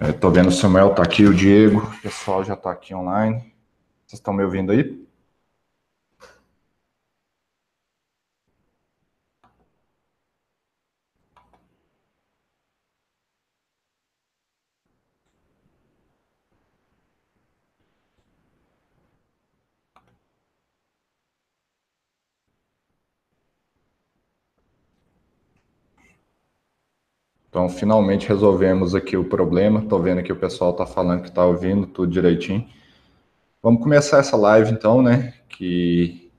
Estou vendo o Samuel está aqui, o Diego, o pessoal já está aqui online. Vocês estão me ouvindo aí? Então, finalmente resolvemos aqui o problema. Estou vendo que o pessoal está falando que está ouvindo tudo direitinho. Vamos começar essa live, então, né? Que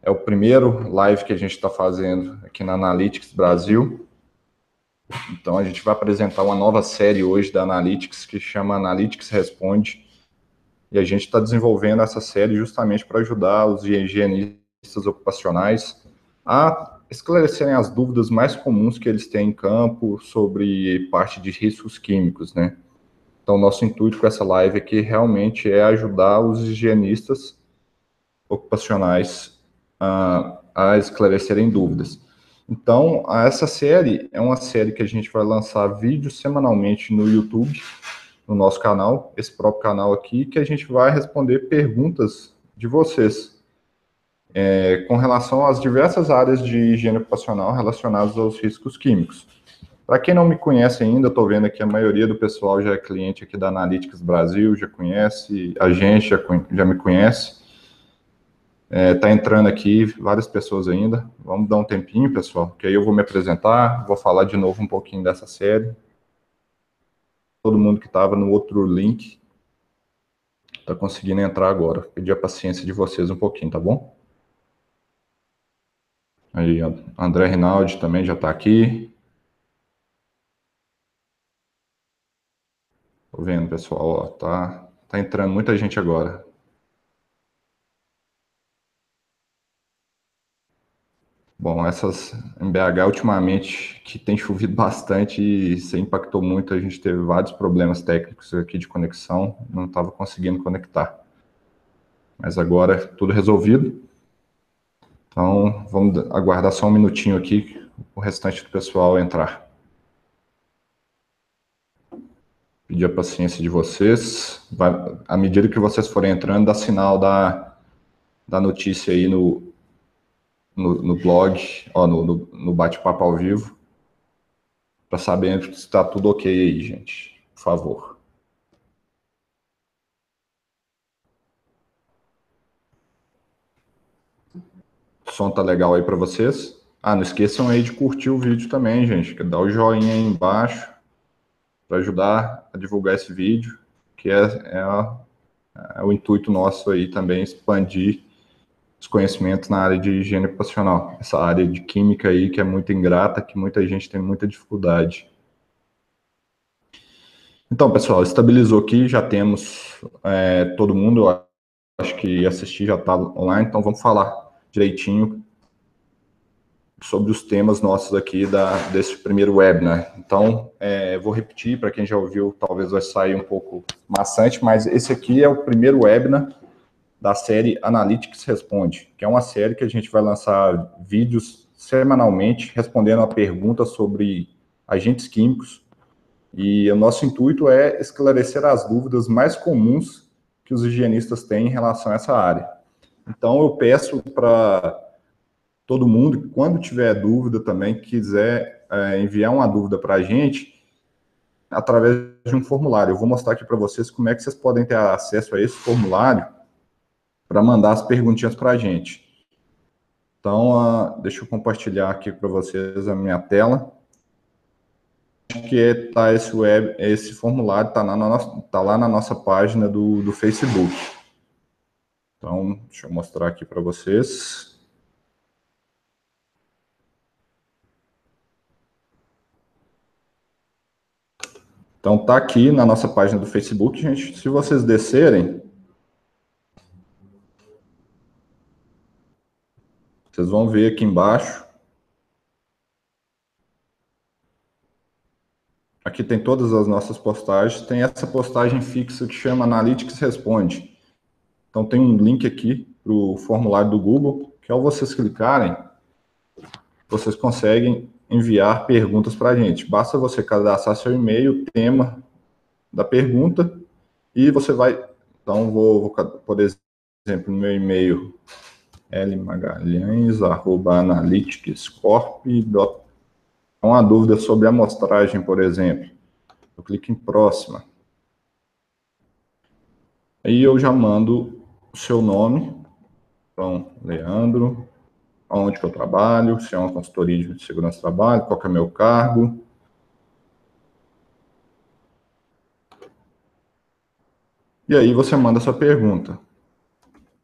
é o primeiro live que a gente está fazendo aqui na Analytics Brasil. Então, a gente vai apresentar uma nova série hoje da Analytics que chama Analytics Responde. E a gente está desenvolvendo essa série justamente para ajudar os higienistas ocupacionais a esclarecerem as dúvidas mais comuns que eles têm em campo sobre parte de riscos químicos, né? Então, nosso intuito com essa live aqui realmente é ajudar os higienistas ocupacionais a, a esclarecerem dúvidas. Então, essa série é uma série que a gente vai lançar vídeos semanalmente no YouTube, no nosso canal, esse próprio canal aqui, que a gente vai responder perguntas de vocês é, com relação às diversas áreas de higiene ocupacional relacionadas aos riscos químicos. Para quem não me conhece ainda, estou vendo que a maioria do pessoal já é cliente aqui da Analytics Brasil, já conhece, a gente já, já me conhece. Está é, tá entrando aqui várias pessoas ainda. Vamos dar um tempinho, pessoal, que aí eu vou me apresentar, vou falar de novo um pouquinho dessa série. Todo mundo que estava no outro link está conseguindo entrar agora. Pedir a paciência de vocês um pouquinho, tá bom? Aí, André Rinaldi também já está aqui. Tô vendo, pessoal, ó, tá, tá entrando muita gente agora. Bom, essas em BH ultimamente que tem chovido bastante e isso impactou muito, a gente teve vários problemas técnicos aqui de conexão, não estava conseguindo conectar. Mas agora tudo resolvido. Então, vamos aguardar só um minutinho aqui, o restante do pessoal entrar. Pedir a paciência de vocês. Vai, à medida que vocês forem entrando, dá sinal da, da notícia aí no, no, no blog, ó, no, no, no bate-papo ao vivo, para saber se está tudo ok aí, gente. Por favor. O som tá legal aí para vocês? Ah, não esqueçam aí de curtir o vídeo também, gente. Dá o joinha aí embaixo para ajudar a divulgar esse vídeo, que é, é, a, é, o intuito nosso aí também, expandir os conhecimentos na área de higiene ocupacional. Essa área de química aí que é muito ingrata, que muita gente tem muita dificuldade. Então, pessoal, estabilizou aqui, já temos é, todo mundo, acho que assistir já está online, então vamos falar direitinho sobre os temas nossos aqui da, desse primeiro webinar. Então, é, vou repetir, para quem já ouviu, talvez vai sair um pouco maçante, mas esse aqui é o primeiro webinar da série Analytics Responde, que é uma série que a gente vai lançar vídeos semanalmente respondendo a perguntas sobre agentes químicos, e o nosso intuito é esclarecer as dúvidas mais comuns que os higienistas têm em relação a essa área. Então, eu peço para todo mundo, quando tiver dúvida também, quiser é, enviar uma dúvida para a gente, através de um formulário. Eu vou mostrar aqui para vocês como é que vocês podem ter acesso a esse formulário para mandar as perguntinhas para a gente. Então, uh, deixa eu compartilhar aqui para vocês a minha tela. Que é, tá esse web, esse formulário está tá lá na nossa página do, do Facebook. Então, deixa eu mostrar aqui para vocês. Então, tá aqui na nossa página do Facebook, gente. Se vocês descerem, vocês vão ver aqui embaixo. Aqui tem todas as nossas postagens. Tem essa postagem fixa que chama Analytics Responde. Então tem um link aqui para o formulário do Google, que ao vocês clicarem, vocês conseguem enviar perguntas para a gente. Basta você cadastrar seu e-mail, tema da pergunta, e você vai. Então, vou, vou por exemplo, no meu e-mail lmagalhães.analyticscorp.com. Uma dúvida sobre amostragem, por exemplo. Eu clico em próxima. Aí eu já mando o seu nome. Então, Leandro, onde que eu trabalho, se é uma consultoria de segurança do trabalho, qual que é o meu cargo. E aí você manda sua pergunta.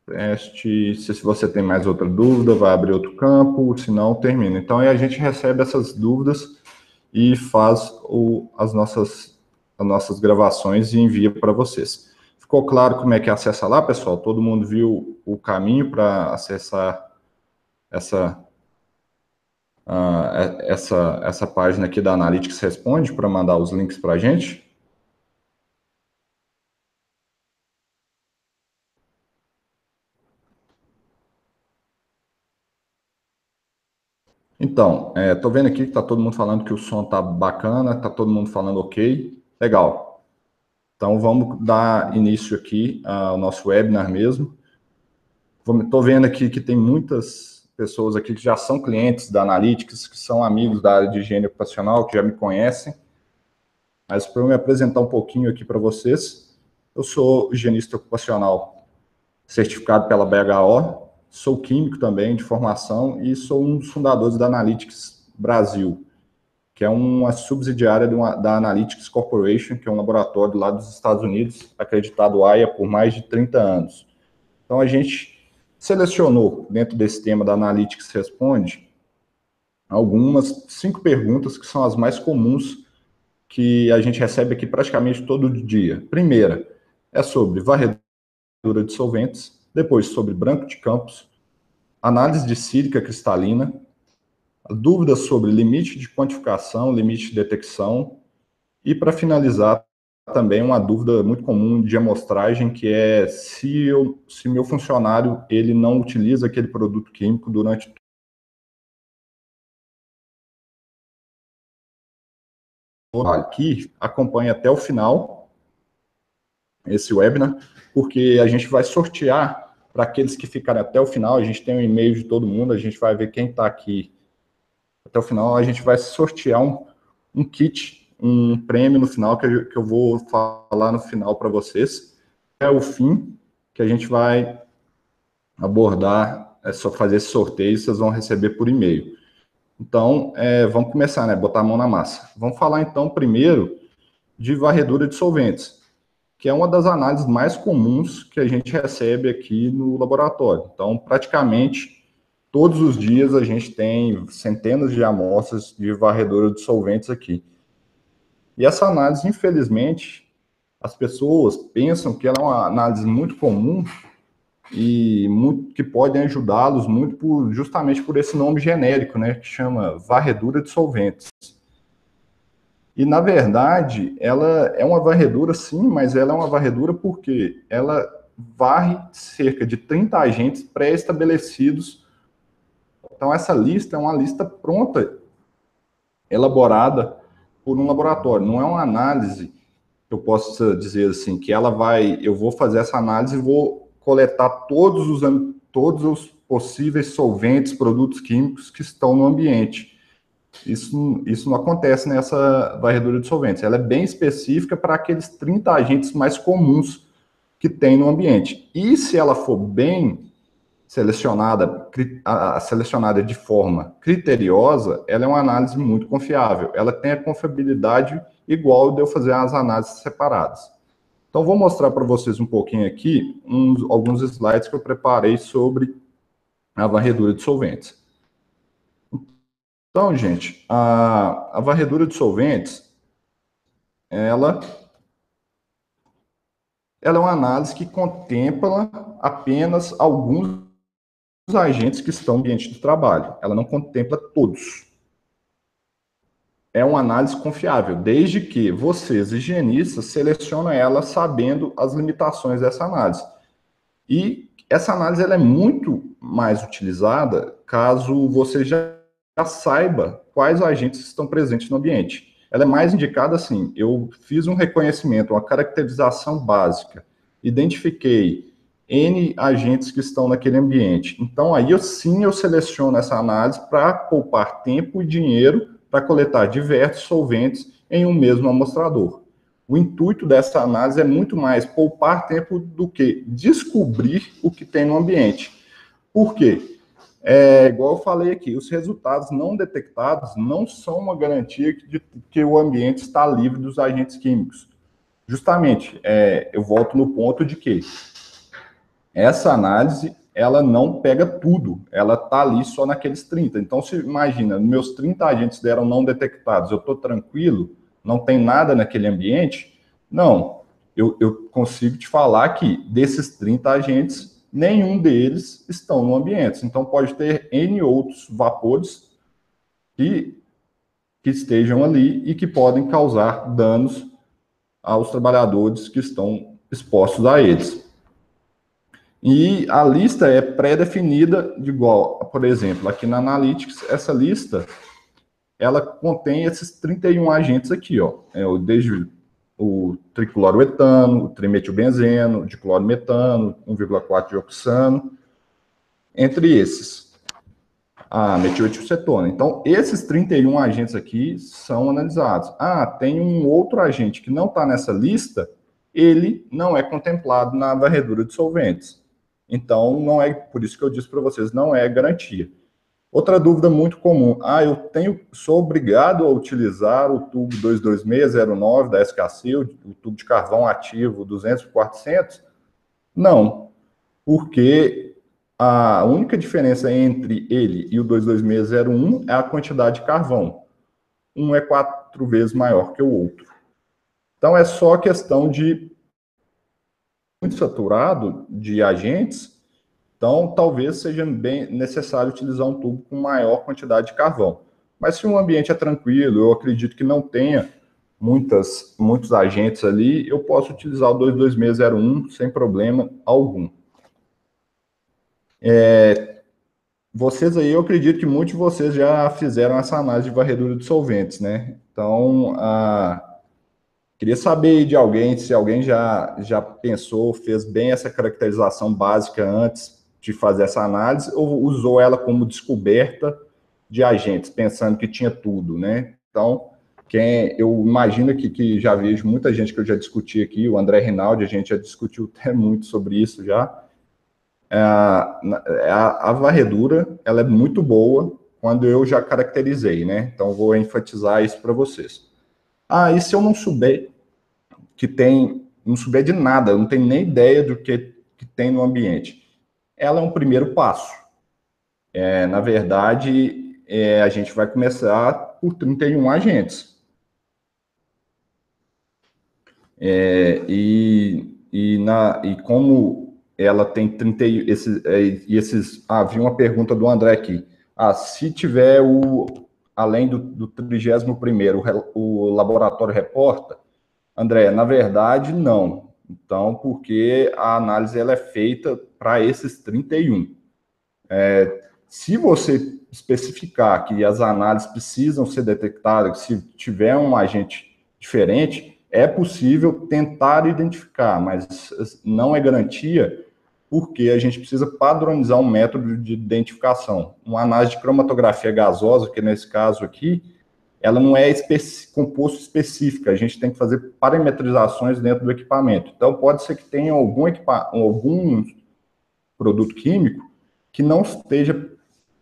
Teste, se você tem mais outra dúvida, vai abrir outro campo, se não, termina. Então aí a gente recebe essas dúvidas e faz o, as, nossas, as nossas gravações e envia para vocês. Ficou claro como é que acessa lá, pessoal? Todo mundo viu o caminho para acessar essa, uh, essa, essa página aqui da Analytics Responde para mandar os links para a gente? Então, estou é, vendo aqui que está todo mundo falando que o som está bacana, está todo mundo falando ok, legal. Então, vamos dar início aqui ao nosso webinar mesmo. Estou vendo aqui que tem muitas pessoas aqui que já são clientes da Analytics, que são amigos da área de higiene ocupacional, que já me conhecem. Mas para eu me apresentar um pouquinho aqui para vocês, eu sou higienista ocupacional certificado pela BHO, sou químico também de formação e sou um dos fundadores da Analytics Brasil, que é uma subsidiária uma, da Analytics Corporation, que é um laboratório lá dos Estados Unidos, acreditado AIA por mais de 30 anos. Então a gente selecionou, dentro desse tema da Analytics Responde, algumas cinco perguntas que são as mais comuns que a gente recebe aqui praticamente todo dia. Primeira é sobre varredura de solventes, depois sobre branco de campos, análise de sílica cristalina, dúvidas sobre limite de quantificação, limite de detecção, e para finalizar, também uma dúvida muito comum de amostragem, que é se, eu, se meu funcionário ele não utiliza aquele produto químico durante aqui, acompanhe até o final esse webinar, porque a gente vai sortear para aqueles que ficarem até o final, a gente tem um e-mail de todo mundo, a gente vai ver quem está aqui até o final, a gente vai sortear um, um kit um prêmio no final que eu, que eu vou falar no final para vocês. É o fim que a gente vai abordar, é só fazer esse sorteio, vocês vão receber por e-mail. Então, é, vamos começar, né? Botar a mão na massa. Vamos falar então primeiro de varredura de solventes, que é uma das análises mais comuns que a gente recebe aqui no laboratório. Então, praticamente todos os dias a gente tem centenas de amostras de varredura de solventes aqui. E essa análise, infelizmente, as pessoas pensam que ela é uma análise muito comum e muito, que pode ajudá-los muito por, justamente por esse nome genérico, né, que chama varredura de solventes. E, na verdade, ela é uma varredura, sim, mas ela é uma varredura porque ela varre cerca de 30 agentes pré-estabelecidos. Então, essa lista é uma lista pronta, elaborada por um laboratório. Não é uma análise eu possa dizer assim, que ela vai, eu vou fazer essa análise e vou coletar todos os, todos os possíveis solventes, produtos químicos que estão no ambiente. Isso, isso não acontece nessa varredura de solventes. Ela é bem específica para aqueles 30 agentes mais comuns que tem no ambiente. E se ela for bem selecionada, a, selecionada de forma criteriosa, ela é uma análise muito confiável. Ela tem a confiabilidade igual de eu fazer as análises separadas. Então, vou mostrar para vocês um pouquinho aqui uns, alguns slides que eu preparei sobre a varredura de solventes. Então, gente, a, a varredura de solventes, ela, ela é uma análise que contempla apenas alguns agentes que estão no ambiente do trabalho. Ela não contempla todos. É uma análise confiável, desde que vocês, higienistas, selecionem ela sabendo as limitações dessa análise. E essa análise ela é muito mais utilizada caso você já saiba quais agentes estão presentes no ambiente. Ela é mais indicada assim: eu fiz um reconhecimento, uma caracterização básica, identifiquei N agentes que estão naquele ambiente. Então, aí eu sim eu seleciono essa análise para poupar tempo e dinheiro para coletar diversos solventes em um mesmo amostrador. O intuito dessa análise é muito mais poupar tempo do que descobrir o que tem no ambiente. Por quê? É, igual eu falei aqui, os resultados não detectados não são uma garantia de que o ambiente está livre dos agentes químicos. Justamente, é, eu volto no ponto de que essa análise ela não pega tudo, ela está ali só naqueles 30. Então, se imagina, meus 30 agentes deram não detectados, eu estou tranquilo, não tem nada naquele ambiente? Não, eu, eu consigo te falar que desses 30 agentes, nenhum deles estão no ambiente. Então, pode ter N outros vapores que, que estejam ali e que podem causar danos aos trabalhadores que estão expostos a eles. E a lista é pré-definida de igual, por exemplo, aqui na Analytics, essa lista, ela contém esses 31 agentes aqui, ó, é, desde o tricloroetano, o trimetilbenzeno, diclorometano, 1,4 de oxano, entre esses, a metiletilcetona. Então, esses 31 agentes aqui são analisados. Ah, tem um outro agente que não está nessa lista, ele não é contemplado na varredura de solventes. Então, não é por isso que eu disse para vocês, não é garantia. Outra dúvida muito comum, ah, eu tenho, sou obrigado a utilizar o tubo 22609 da SKC, o, o tubo de carvão ativo 200 por 400? Não, porque a única diferença entre ele e o 22601 é a quantidade de carvão. Um é quatro vezes maior que o outro. Então, é só questão de muito saturado de agentes, então talvez seja bem necessário utilizar um tubo com maior quantidade de carvão. Mas se o ambiente é tranquilo, eu acredito que não tenha muitas, muitos agentes ali, eu posso utilizar o 22601 sem problema algum. É, vocês aí, eu acredito que muitos de vocês já fizeram essa análise de varredura de solventes, né? Então, a, Queria saber de alguém se alguém já, já pensou, fez bem essa caracterização básica antes de fazer essa análise ou usou ela como descoberta de agentes, pensando que tinha tudo, né? Então, quem eu imagino que, que já vejo muita gente que eu já discuti aqui, o André Rinaldi, a gente já discutiu até muito sobre isso já. É, a, a varredura, ela é muito boa quando eu já caracterizei, né? Então, vou enfatizar isso para vocês. Ah, e se eu não souber que tem, não souber de nada, não tem nem ideia do que, que tem no ambiente? Ela é um primeiro passo. É, na verdade, é, a gente vai começar por 31 agentes. É, e, e, na, e como ela tem 30 esses, é, e esses ah, vi uma pergunta do André aqui. Ah, se tiver o além do, do 31 o, o laboratório reporta? André, na verdade, não. Então, porque a análise ela é feita para esses 31. É, se você especificar que as análises precisam ser detectadas, se tiver um agente diferente, é possível tentar identificar, mas não é garantia, porque a gente precisa padronizar um método de identificação. Uma análise de cromatografia gasosa, que nesse caso aqui, ela não é especi composto específica, a gente tem que fazer parametrizações dentro do equipamento. Então, pode ser que tenha algum, algum produto químico que não esteja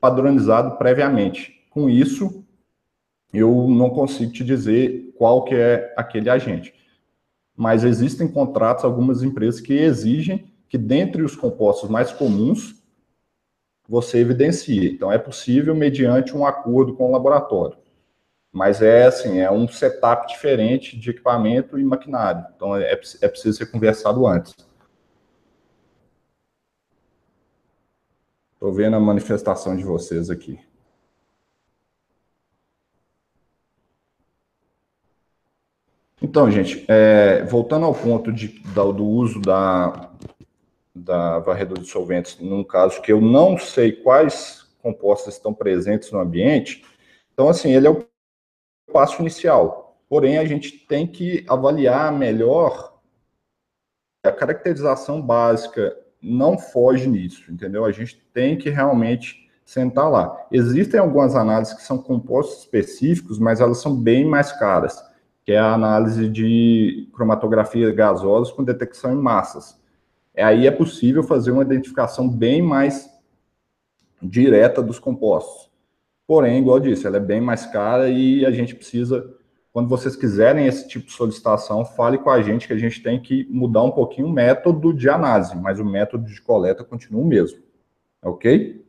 padronizado previamente. Com isso, eu não consigo te dizer qual que é aquele agente. Mas existem contratos, algumas empresas que exigem que dentre os compostos mais comuns, você evidencie. Então, é possível mediante um acordo com o laboratório. Mas é assim, é um setup diferente de equipamento e maquinário. Então, é, é preciso ser conversado antes. Estou vendo a manifestação de vocês aqui. Então, gente, é, voltando ao ponto de, do uso da, da varredura de solventes, num caso que eu não sei quais compostas estão presentes no ambiente. Então, assim, ele é o passo inicial. Porém, a gente tem que avaliar melhor a caracterização básica não foge nisso, entendeu? A gente tem que realmente sentar lá. Existem algumas análises que são compostos específicos, mas elas são bem mais caras, que é a análise de cromatografia gasosa com detecção em massas. É, aí é possível fazer uma identificação bem mais direta dos compostos. Porém, igual eu disse, ela é bem mais cara e a gente precisa quando vocês quiserem esse tipo de solicitação, fale com a gente que a gente tem que mudar um pouquinho o método de análise, mas o método de coleta continua o mesmo. Ok?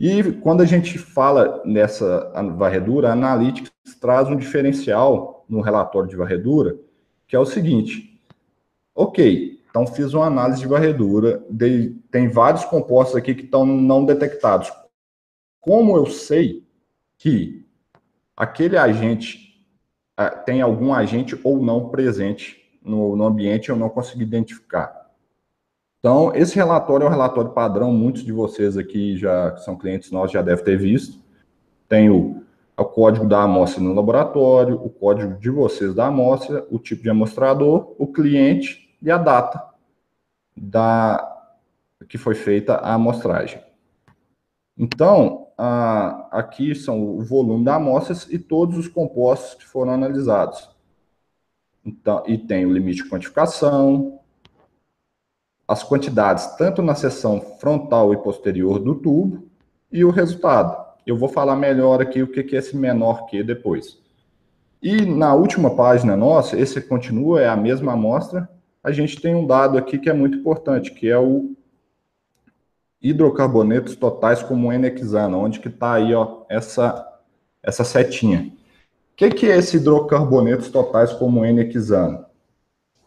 E quando a gente fala nessa varredura, a Analytics traz um diferencial no relatório de varredura, que é o seguinte: ok, então fiz uma análise de varredura, tem vários compostos aqui que estão não detectados. Como eu sei que aquele agente ah, tem algum agente ou não presente no, no ambiente, eu não consegui identificar. Então, esse relatório é um relatório padrão, muitos de vocês aqui já que são clientes nossos já devem ter visto. Tem o, o código da amostra no laboratório, o código de vocês da amostra, o tipo de amostrador, o cliente e a data da que foi feita a amostragem. Então, aqui são o volume da amostras e todos os compostos que foram analisados. Então, e tem o limite de quantificação, as quantidades tanto na seção frontal e posterior do tubo e o resultado. Eu vou falar melhor aqui o que é esse menor que depois. E na última página nossa, esse continua, é a mesma amostra, a gente tem um dado aqui que é muito importante, que é o hidrocarbonetos totais como N-hexano, onde que está aí ó, essa, essa setinha. O que, que é esse hidrocarbonetos totais como N-hexano?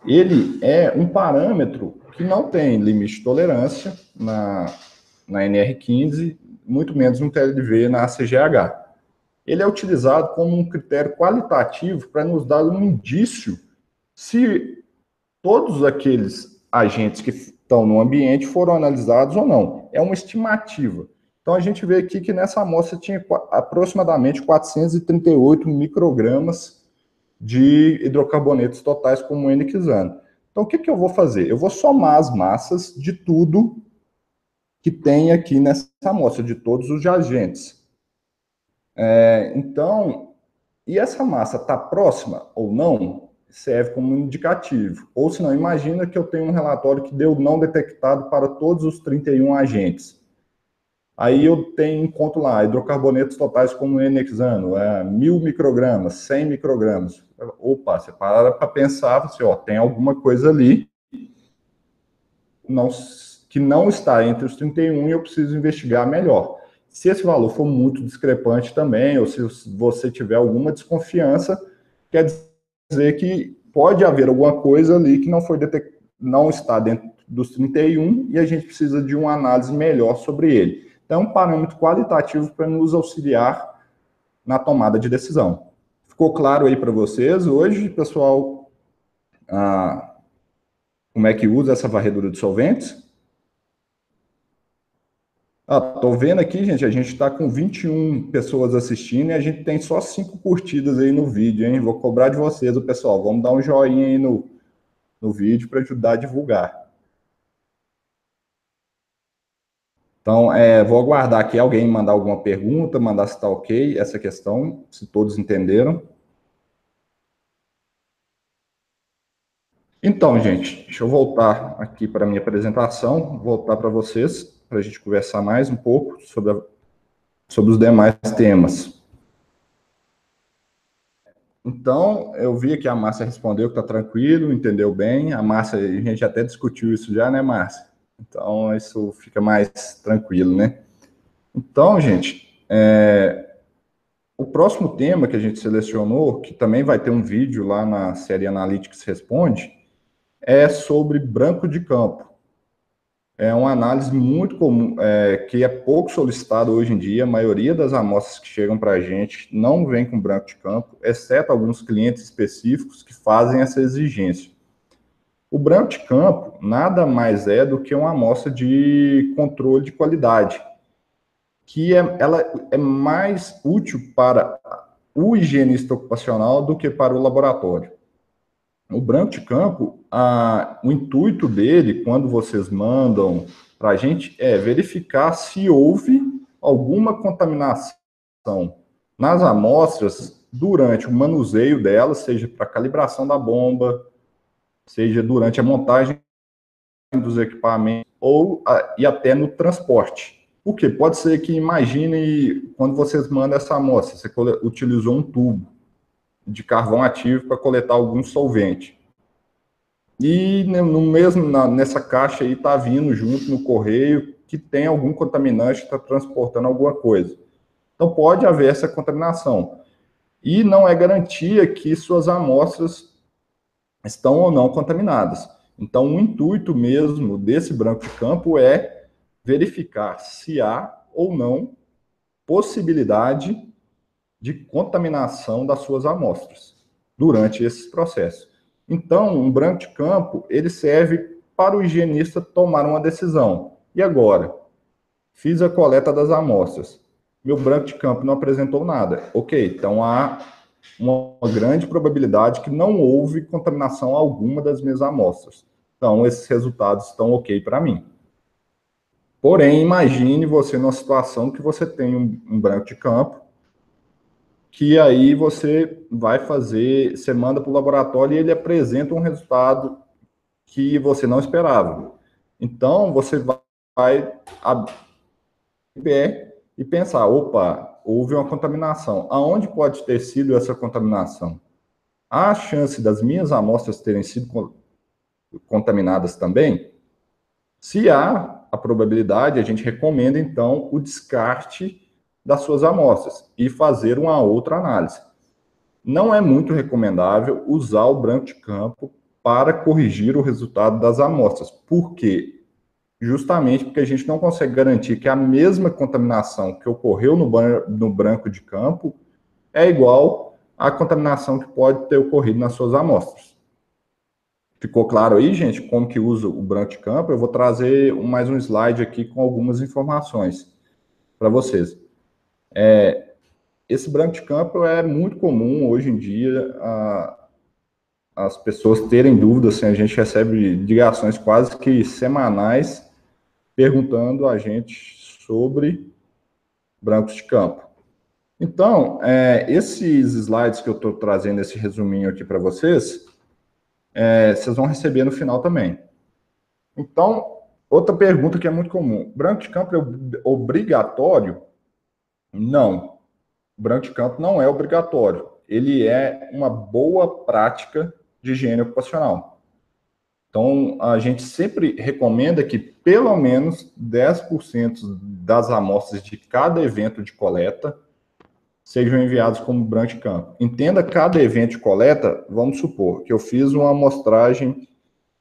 Ele é um parâmetro que não tem limite de tolerância na, na NR15, muito menos no TLV na CGH. Ele é utilizado como um critério qualitativo para nos dar um indício se todos aqueles agentes que estão no ambiente foram analisados ou não. É uma estimativa. Então, a gente vê aqui que nessa amostra tinha aproximadamente 438 microgramas de hidrocarbonetos totais como N-quisano. Então, o que, que eu vou fazer? Eu vou somar as massas de tudo que tem aqui nessa amostra, de todos os agentes. É, então, e essa massa está próxima ou não? Serve como indicativo. Ou se não, imagina que eu tenho um relatório que deu não detectado para todos os 31 agentes. Aí eu tenho, encontro lá, hidrocarbonetos totais como N-hexano, é, mil microgramas, 100 microgramas. Opa, você para para pensar, assim, ó, tem alguma coisa ali não, que não está entre os 31 e eu preciso investigar melhor. Se esse valor for muito discrepante também, ou se você tiver alguma desconfiança, quer dizer dizer que pode haver alguma coisa ali que não foi detect... não está dentro dos 31 e a gente precisa de uma análise melhor sobre ele. Então, um parâmetro qualitativo para nos auxiliar na tomada de decisão. Ficou claro aí para vocês hoje, pessoal, ah, como é que usa essa varredura de solventes? Ah, vendo aqui, gente, a gente está com 21 pessoas assistindo e a gente tem só cinco curtidas aí no vídeo, hein? Vou cobrar de vocês, o pessoal. Vamos dar um joinha aí no, no vídeo para ajudar a divulgar. Então, é, vou aguardar aqui alguém mandar alguma pergunta, mandar se está ok essa questão, se todos entenderam. Então, gente, deixa eu voltar aqui para a minha apresentação, voltar para vocês para a gente conversar mais um pouco sobre, a, sobre os demais temas. Então, eu vi que a Márcia respondeu que está tranquilo, entendeu bem. A Márcia, a gente até discutiu isso já, né, Márcia? Então, isso fica mais tranquilo, né? Então, gente, é, o próximo tema que a gente selecionou, que também vai ter um vídeo lá na série Analytics Responde, é sobre branco de campo é uma análise muito comum, é, que é pouco solicitada hoje em dia. A maioria das amostras que chegam para a gente não vem com branco de campo, exceto alguns clientes específicos que fazem essa exigência. O branco de campo nada mais é do que uma amostra de controle de qualidade. que é, ela é mais útil para o higienista ocupacional do que para o laboratório. O branco de campo, a, o intuito dele, quando vocês mandam para a gente, é verificar se houve alguma contaminação nas amostras durante o manuseio delas, seja para calibração da bomba, seja durante a montagem dos equipamentos ou e até no transporte. O que pode ser que imagine quando vocês mandam essa amostra, você utilizou um tubo de carvão ativo para coletar algum solvente. E no mesmo na, nessa caixa aí está vindo junto no correio que tem algum contaminante está transportando alguma coisa. Então pode haver essa contaminação. E não é garantia que suas amostras estão ou não contaminadas. Então, o intuito mesmo desse branco de campo é verificar se há ou não possibilidade de contaminação das suas amostras durante esse processo. Então, um branco de campo, ele serve para o higienista tomar uma decisão. E agora? Fiz a coleta das amostras. Meu branco de campo não apresentou nada. Ok, então há uma grande probabilidade que não houve contaminação alguma das minhas amostras. Então, esses resultados estão ok para mim. Porém, imagine você numa situação que você tem um, um, branco de campo, que aí você vai fazer, você manda para o laboratório e ele apresenta um resultado que você não esperava. Então, você vai abrir e pensar, opa, houve uma contaminação. Aonde pode ter sido essa contaminação? Há a chance das minhas amostras terem sido contaminadas também? Se há a probabilidade, a gente recomenda então o descarte das suas amostras e fazer uma outra análise. Não é muito recomendável usar o branco de campo para corrigir o resultado das amostras. Por quê? justamente porque a gente não consegue garantir que a mesma contaminação que ocorreu no, no branco de campo é igual à contaminação que pode ter ocorrido nas suas amostras. Ficou claro aí, gente, como que usa o branco de campo? Eu vou trazer mais um slide aqui com algumas informações para vocês. É, esse branco de campo é muito comum hoje em dia a, as pessoas terem dúvidas, assim, a gente recebe ligações quase que semanais perguntando a gente sobre brancos de campo. Então, é, esses slides que eu estou trazendo, esse resuminho aqui para vocês, é, vocês vão receber no final também. Então, outra pergunta que é muito comum: branco de campo é obrigatório? Não. Branco de campo não é obrigatório. Ele é uma boa prática de higiene ocupacional. Então, a gente sempre recomenda que pelo menos 10% das amostras de cada evento de coleta sejam enviados como branco de campo. Entenda cada evento de coleta, vamos supor que eu fiz uma amostragem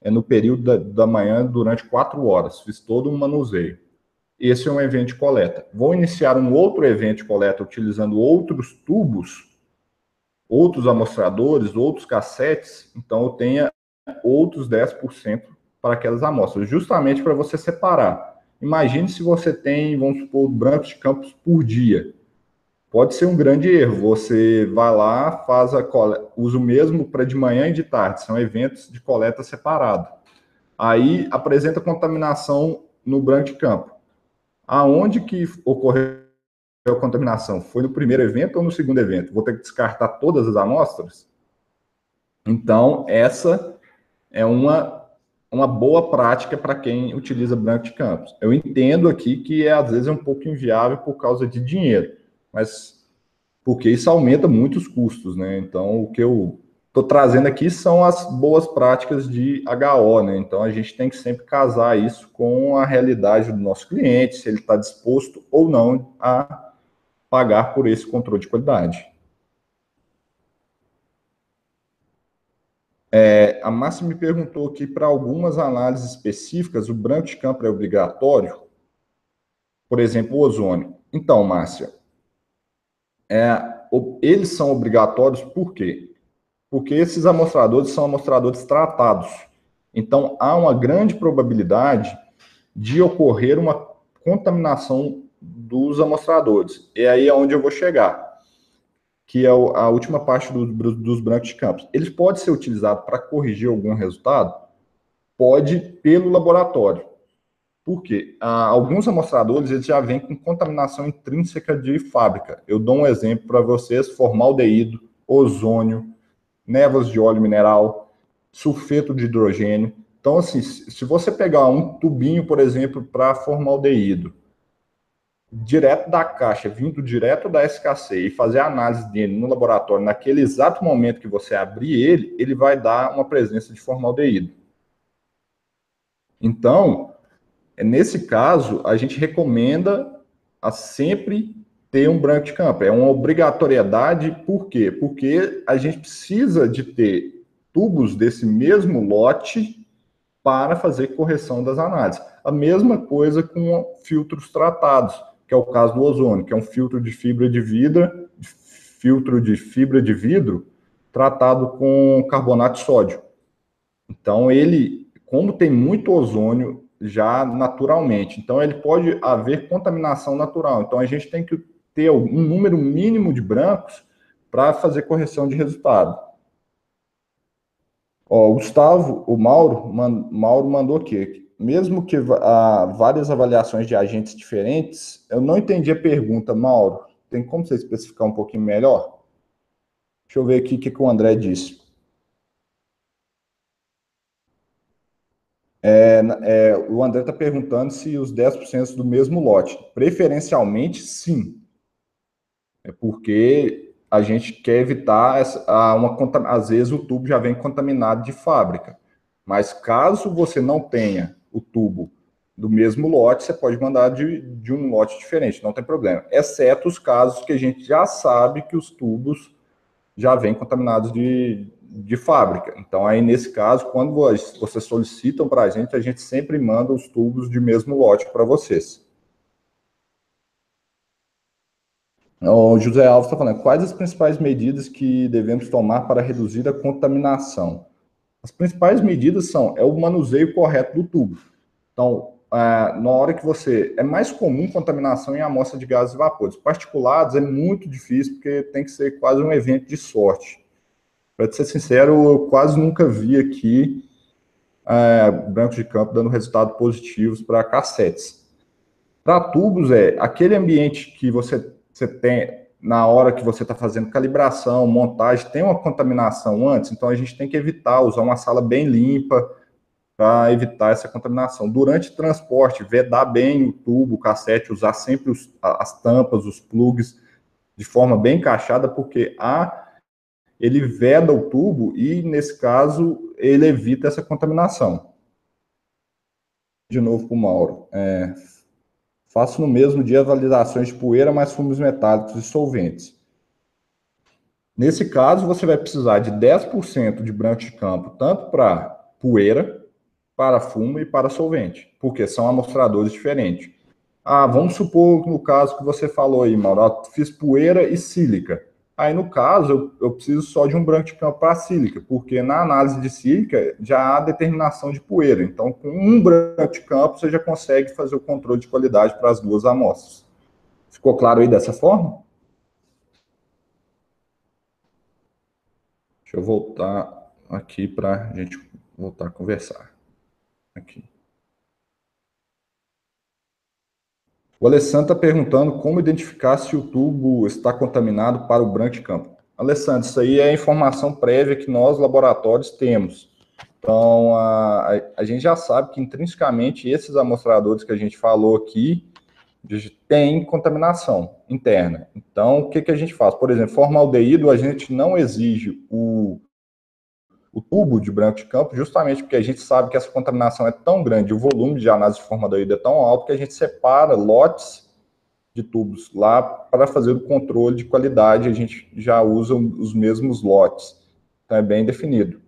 é, no período da manhã durante quatro horas, fiz todo um manuseio. Esse é um evento de coleta. Vou iniciar um outro evento de coleta utilizando outros tubos, outros amostradores, outros cassetes, então eu tenha outros 10% para aquelas amostras, justamente para você separar. Imagine se você tem, vamos supor, brancos de campos por dia. Pode ser um grande erro. Você vai lá, faz a coleta, usa o mesmo para de manhã e de tarde, são eventos de coleta separado. Aí apresenta contaminação no branco de campo. Aonde que ocorreu a contaminação? Foi no primeiro evento ou no segundo evento? Vou ter que descartar todas as amostras? Então, essa é uma, uma boa prática para quem utiliza branco de campos. Eu entendo aqui que é, às vezes é um pouco inviável por causa de dinheiro, mas porque isso aumenta muito os custos, né? Então, o que eu estou trazendo aqui são as boas práticas de HO, né? Então, a gente tem que sempre casar isso com a realidade do nosso cliente, se ele está disposto ou não a pagar por esse controle de qualidade. É, a Márcia me perguntou que para algumas análises específicas o branco de campo é obrigatório, por exemplo, o ozônio. Então, Márcia, é, eles são obrigatórios por quê? Porque esses amostradores são amostradores tratados. Então, há uma grande probabilidade de ocorrer uma contaminação dos amostradores. E aí é onde eu vou chegar, que é a última parte do, dos brancos de campos. Eles podem ser utilizados para corrigir algum resultado? Pode, pelo laboratório. Por quê? Ah, alguns amostradores eles já vêm com contaminação intrínseca de fábrica. Eu dou um exemplo para vocês: formaldeído, ozônio, névoas de óleo mineral, sulfeto de hidrogênio. Então, assim, se você pegar um tubinho, por exemplo, para formaldeído, direto da caixa, vindo direto da SKC e fazer a análise dele no laboratório, naquele exato momento que você abrir ele, ele vai dar uma presença de formaldeído. Então, nesse caso, a gente recomenda a sempre ter um branco de campo. É uma obrigatoriedade, por quê? Porque a gente precisa de ter tubos desse mesmo lote para fazer correção das análises. A mesma coisa com filtros tratados, que é o caso do ozônio, que é um filtro de fibra de vidro, filtro de fibra de vidro tratado com carbonato de sódio. Então ele, como tem muito ozônio já naturalmente, então ele pode haver contaminação natural. Então a gente tem que ter um número mínimo de brancos para fazer correção de resultado. Ó, o Gustavo, o Mauro, man, Mauro mandou aqui. Mesmo que há várias avaliações de agentes diferentes, eu não entendi a pergunta, Mauro. Tem como você especificar um pouquinho melhor? Deixa eu ver aqui o que, que o André disse. É, é, o André está perguntando se os 10% do mesmo lote. Preferencialmente, sim. É porque a gente quer evitar essa, uma às vezes o tubo já vem contaminado de fábrica. Mas caso você não tenha o tubo do mesmo lote, você pode mandar de, de um lote diferente, não tem problema. Exceto os casos que a gente já sabe que os tubos já vêm contaminados de, de fábrica. Então, aí nesse caso, quando vocês solicitam para a gente, a gente sempre manda os tubos de mesmo lote para vocês. O José Alves está falando, quais as principais medidas que devemos tomar para reduzir a contaminação? As principais medidas são, é o manuseio correto do tubo. Então, é, na hora que você... É mais comum contaminação em amostra de gases e vapores. Particulados é muito difícil, porque tem que ser quase um evento de sorte. Para ser sincero, eu quase nunca vi aqui é, de campo dando resultados positivos para cassetes. Para tubos, é aquele ambiente que você você tem, na hora que você está fazendo calibração, montagem, tem uma contaminação antes, então a gente tem que evitar, usar uma sala bem limpa para evitar essa contaminação. Durante transporte, vedar bem o tubo, o cassete, usar sempre os, as tampas, os plugs, de forma bem encaixada, porque a ele veda o tubo e, nesse caso, ele evita essa contaminação. De novo para o Mauro. É, Faço no mesmo dia validações de poeira mais fumos metálicos e solventes. Nesse caso, você vai precisar de 10% de branco de campo, tanto para poeira, para fumo e para solvente, porque são amostradores diferentes. Ah, vamos supor no caso que você falou aí, Mauro, fiz poeira e sílica. Aí, no caso, eu, eu preciso só de um branco de campo para sílica, porque na análise de sílica já há determinação de poeira. Então, com um branco de campo, você já consegue fazer o controle de qualidade para as duas amostras. Ficou claro aí dessa forma? Deixa eu voltar aqui para a gente voltar a conversar. Aqui. O Alessandro está perguntando como identificar se o tubo está contaminado para o branco de campo. Alessandro, isso aí é informação prévia que nós, laboratórios, temos. Então, a, a gente já sabe que intrinsecamente esses amostradores que a gente falou aqui têm contaminação interna. Então, o que, que a gente faz? Por exemplo, formaldeído, a gente não exige o o tubo de branco de campo, justamente porque a gente sabe que essa contaminação é tão grande, o volume de análise de formaldeído é tão alto que a gente separa lotes de tubos lá para fazer o controle de qualidade, a gente já usa os mesmos lotes. Então é bem definido.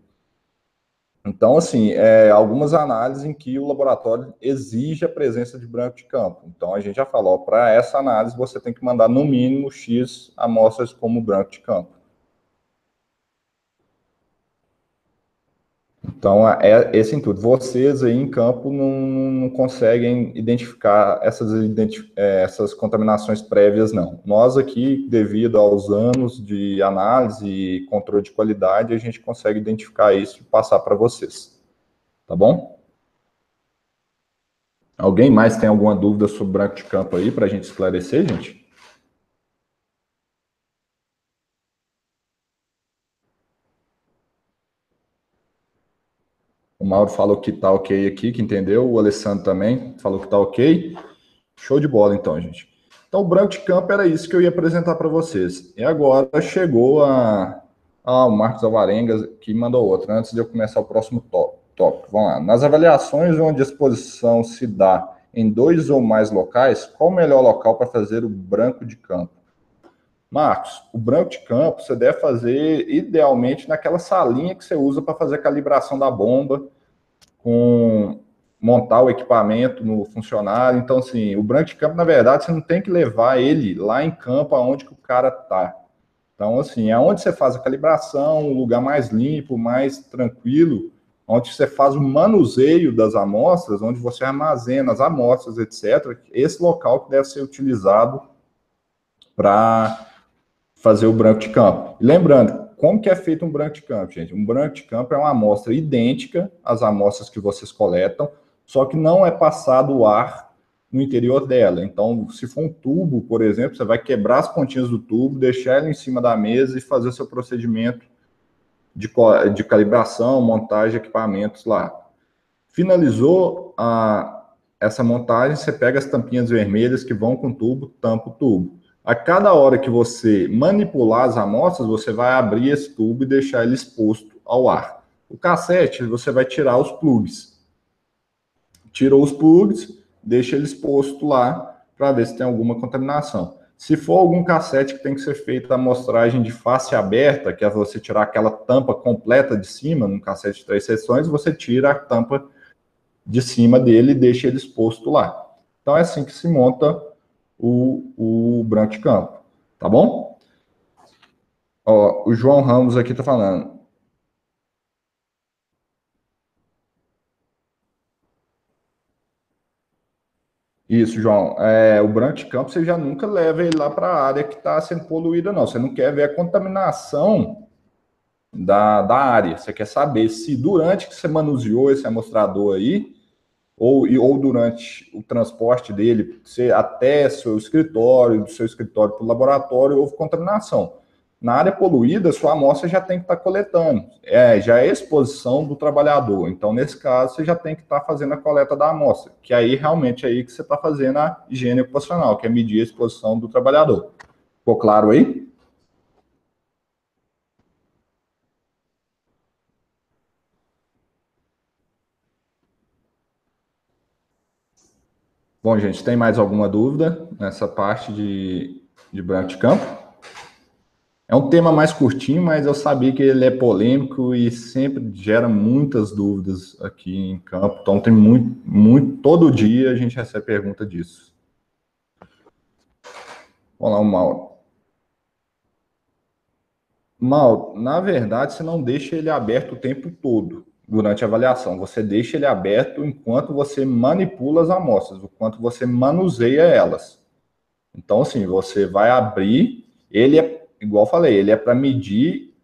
Então, assim, é, algumas análises em que o laboratório exige a presença de branco de campo. Então, a gente já falou, para essa análise você tem que mandar no mínimo X amostras como branco de campo. Então, é esse intuito. Vocês aí em campo não, não conseguem identificar essas, é, essas contaminações prévias, não. Nós aqui, devido aos anos de análise e controle de qualidade, a gente consegue identificar isso e passar para vocês. Tá bom? Alguém mais tem alguma dúvida sobre branco de campo aí para a gente esclarecer, gente? Mauro falou que tá ok aqui, que entendeu. O Alessandro também falou que tá ok. Show de bola, então, gente. Então, o branco de campo era isso que eu ia apresentar para vocês. E agora chegou a, a, o Marcos Alvarenga, que mandou outra, antes de eu começar o próximo tópico. Vamos lá. Nas avaliações onde a exposição se dá em dois ou mais locais, qual o melhor local para fazer o branco de campo? Marcos, o branco de campo você deve fazer idealmente naquela salinha que você usa para fazer a calibração da bomba, com montar o equipamento no funcionário. Então, assim, o branco de campo, na verdade, você não tem que levar ele lá em campo aonde que o cara está. Então, assim, é onde você faz a calibração, um lugar mais limpo, mais tranquilo, onde você faz o manuseio das amostras, onde você armazena as amostras, etc. Esse local que deve ser utilizado para fazer o branco de campo. Lembrando, como que é feito um branco de campo, gente? Um branco de campo é uma amostra idêntica às amostras que vocês coletam, só que não é passado o ar no interior dela. Então, se for um tubo, por exemplo, você vai quebrar as pontinhas do tubo, deixar ele em cima da mesa e fazer seu procedimento de, de calibração, montagem equipamentos lá. Finalizou a, essa montagem, você pega as tampinhas vermelhas que vão com o tubo, tampa o tubo. A cada hora que você manipular as amostras, você vai abrir esse tubo e deixar ele exposto ao ar. O cassete, você vai tirar os plugs. Tirou os plugs, deixa ele exposto lá para ver se tem alguma contaminação. Se for algum cassete que tem que ser feita a amostragem de face aberta, que é você tirar aquela tampa completa de cima, num cassete de três seções, você tira a tampa de cima dele e deixa ele exposto lá. Então é assim que se monta o, o branco de campo, tá bom? Ó, o João Ramos aqui tá falando. Isso, João. É, o branco de campo você já nunca leva ele lá para a área que está sendo poluída, não. Você não quer ver a contaminação da, da área. Você quer saber se durante que você manuseou esse amostrador aí, ou, ou durante o transporte dele até seu escritório, do seu escritório para o laboratório, houve contaminação. Na área poluída, sua amostra já tem que estar tá coletando, é, já é exposição do trabalhador. Então, nesse caso, você já tem que estar tá fazendo a coleta da amostra, que aí realmente é aí que você está fazendo a higiene ocupacional, que é medir a exposição do trabalhador. Ficou claro aí? Bom, gente, tem mais alguma dúvida nessa parte de, de branco de campo? É um tema mais curtinho, mas eu sabia que ele é polêmico e sempre gera muitas dúvidas aqui em campo. Então tem muito, muito, todo dia a gente recebe pergunta disso. Vamos lá, o Mauro. Mauro, na verdade, você não deixa ele aberto o tempo todo durante a avaliação. Você deixa ele aberto enquanto você manipula as amostras, enquanto você manuseia elas. Então, assim, você vai abrir, ele é, igual falei, ele é para medir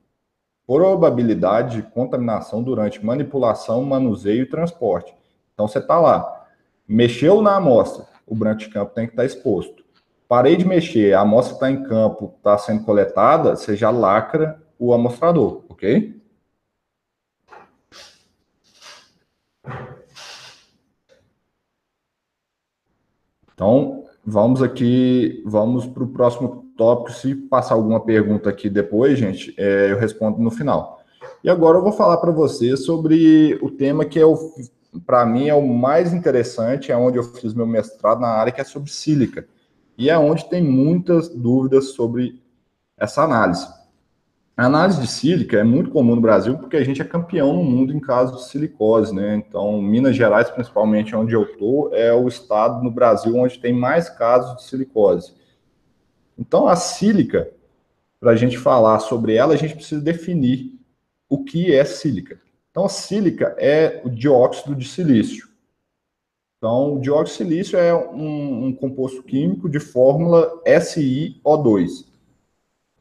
probabilidade de contaminação durante manipulação, manuseio e transporte. Então, você está lá, mexeu na amostra, o branco de campo tem que estar tá exposto. Parei de mexer, a amostra está em campo, está sendo coletada, você já lacra o amostrador, ok? Então, vamos aqui, vamos para o próximo tópico. Se passar alguma pergunta aqui depois, gente, é, eu respondo no final. E agora eu vou falar para você sobre o tema que é o, para mim, é o mais interessante, é onde eu fiz meu mestrado na área, que é sobre sílica. E é onde tem muitas dúvidas sobre essa análise. A análise de sílica é muito comum no Brasil porque a gente é campeão no mundo em casos de silicose, né? Então, Minas Gerais, principalmente onde eu estou, é o estado no Brasil onde tem mais casos de silicose. Então, a sílica, para a gente falar sobre ela, a gente precisa definir o que é sílica. Então, a sílica é o dióxido de silício. Então, o dióxido de silício é um, um composto químico de fórmula SiO2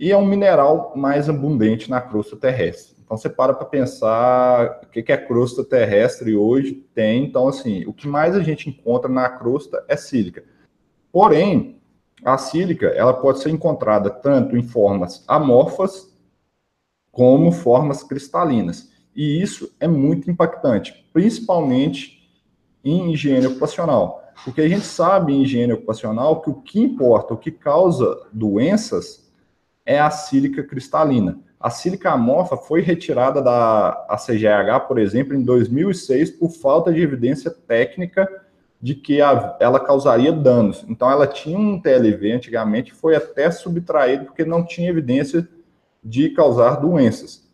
e é um mineral mais abundante na crosta terrestre. Então, você para para pensar o que, que a crosta terrestre hoje tem. Então, assim, o que mais a gente encontra na crosta é sílica. Porém, a sílica ela pode ser encontrada tanto em formas amorfas como formas cristalinas. E isso é muito impactante, principalmente em higiene ocupacional. Porque a gente sabe em higiene ocupacional que o que importa, o que causa doenças é a sílica cristalina. A sílica amorfa foi retirada da ACGH, por exemplo, em 2006 por falta de evidência técnica de que a, ela causaria danos. Então, ela tinha um TLV antigamente, foi até subtraído porque não tinha evidência de causar doenças.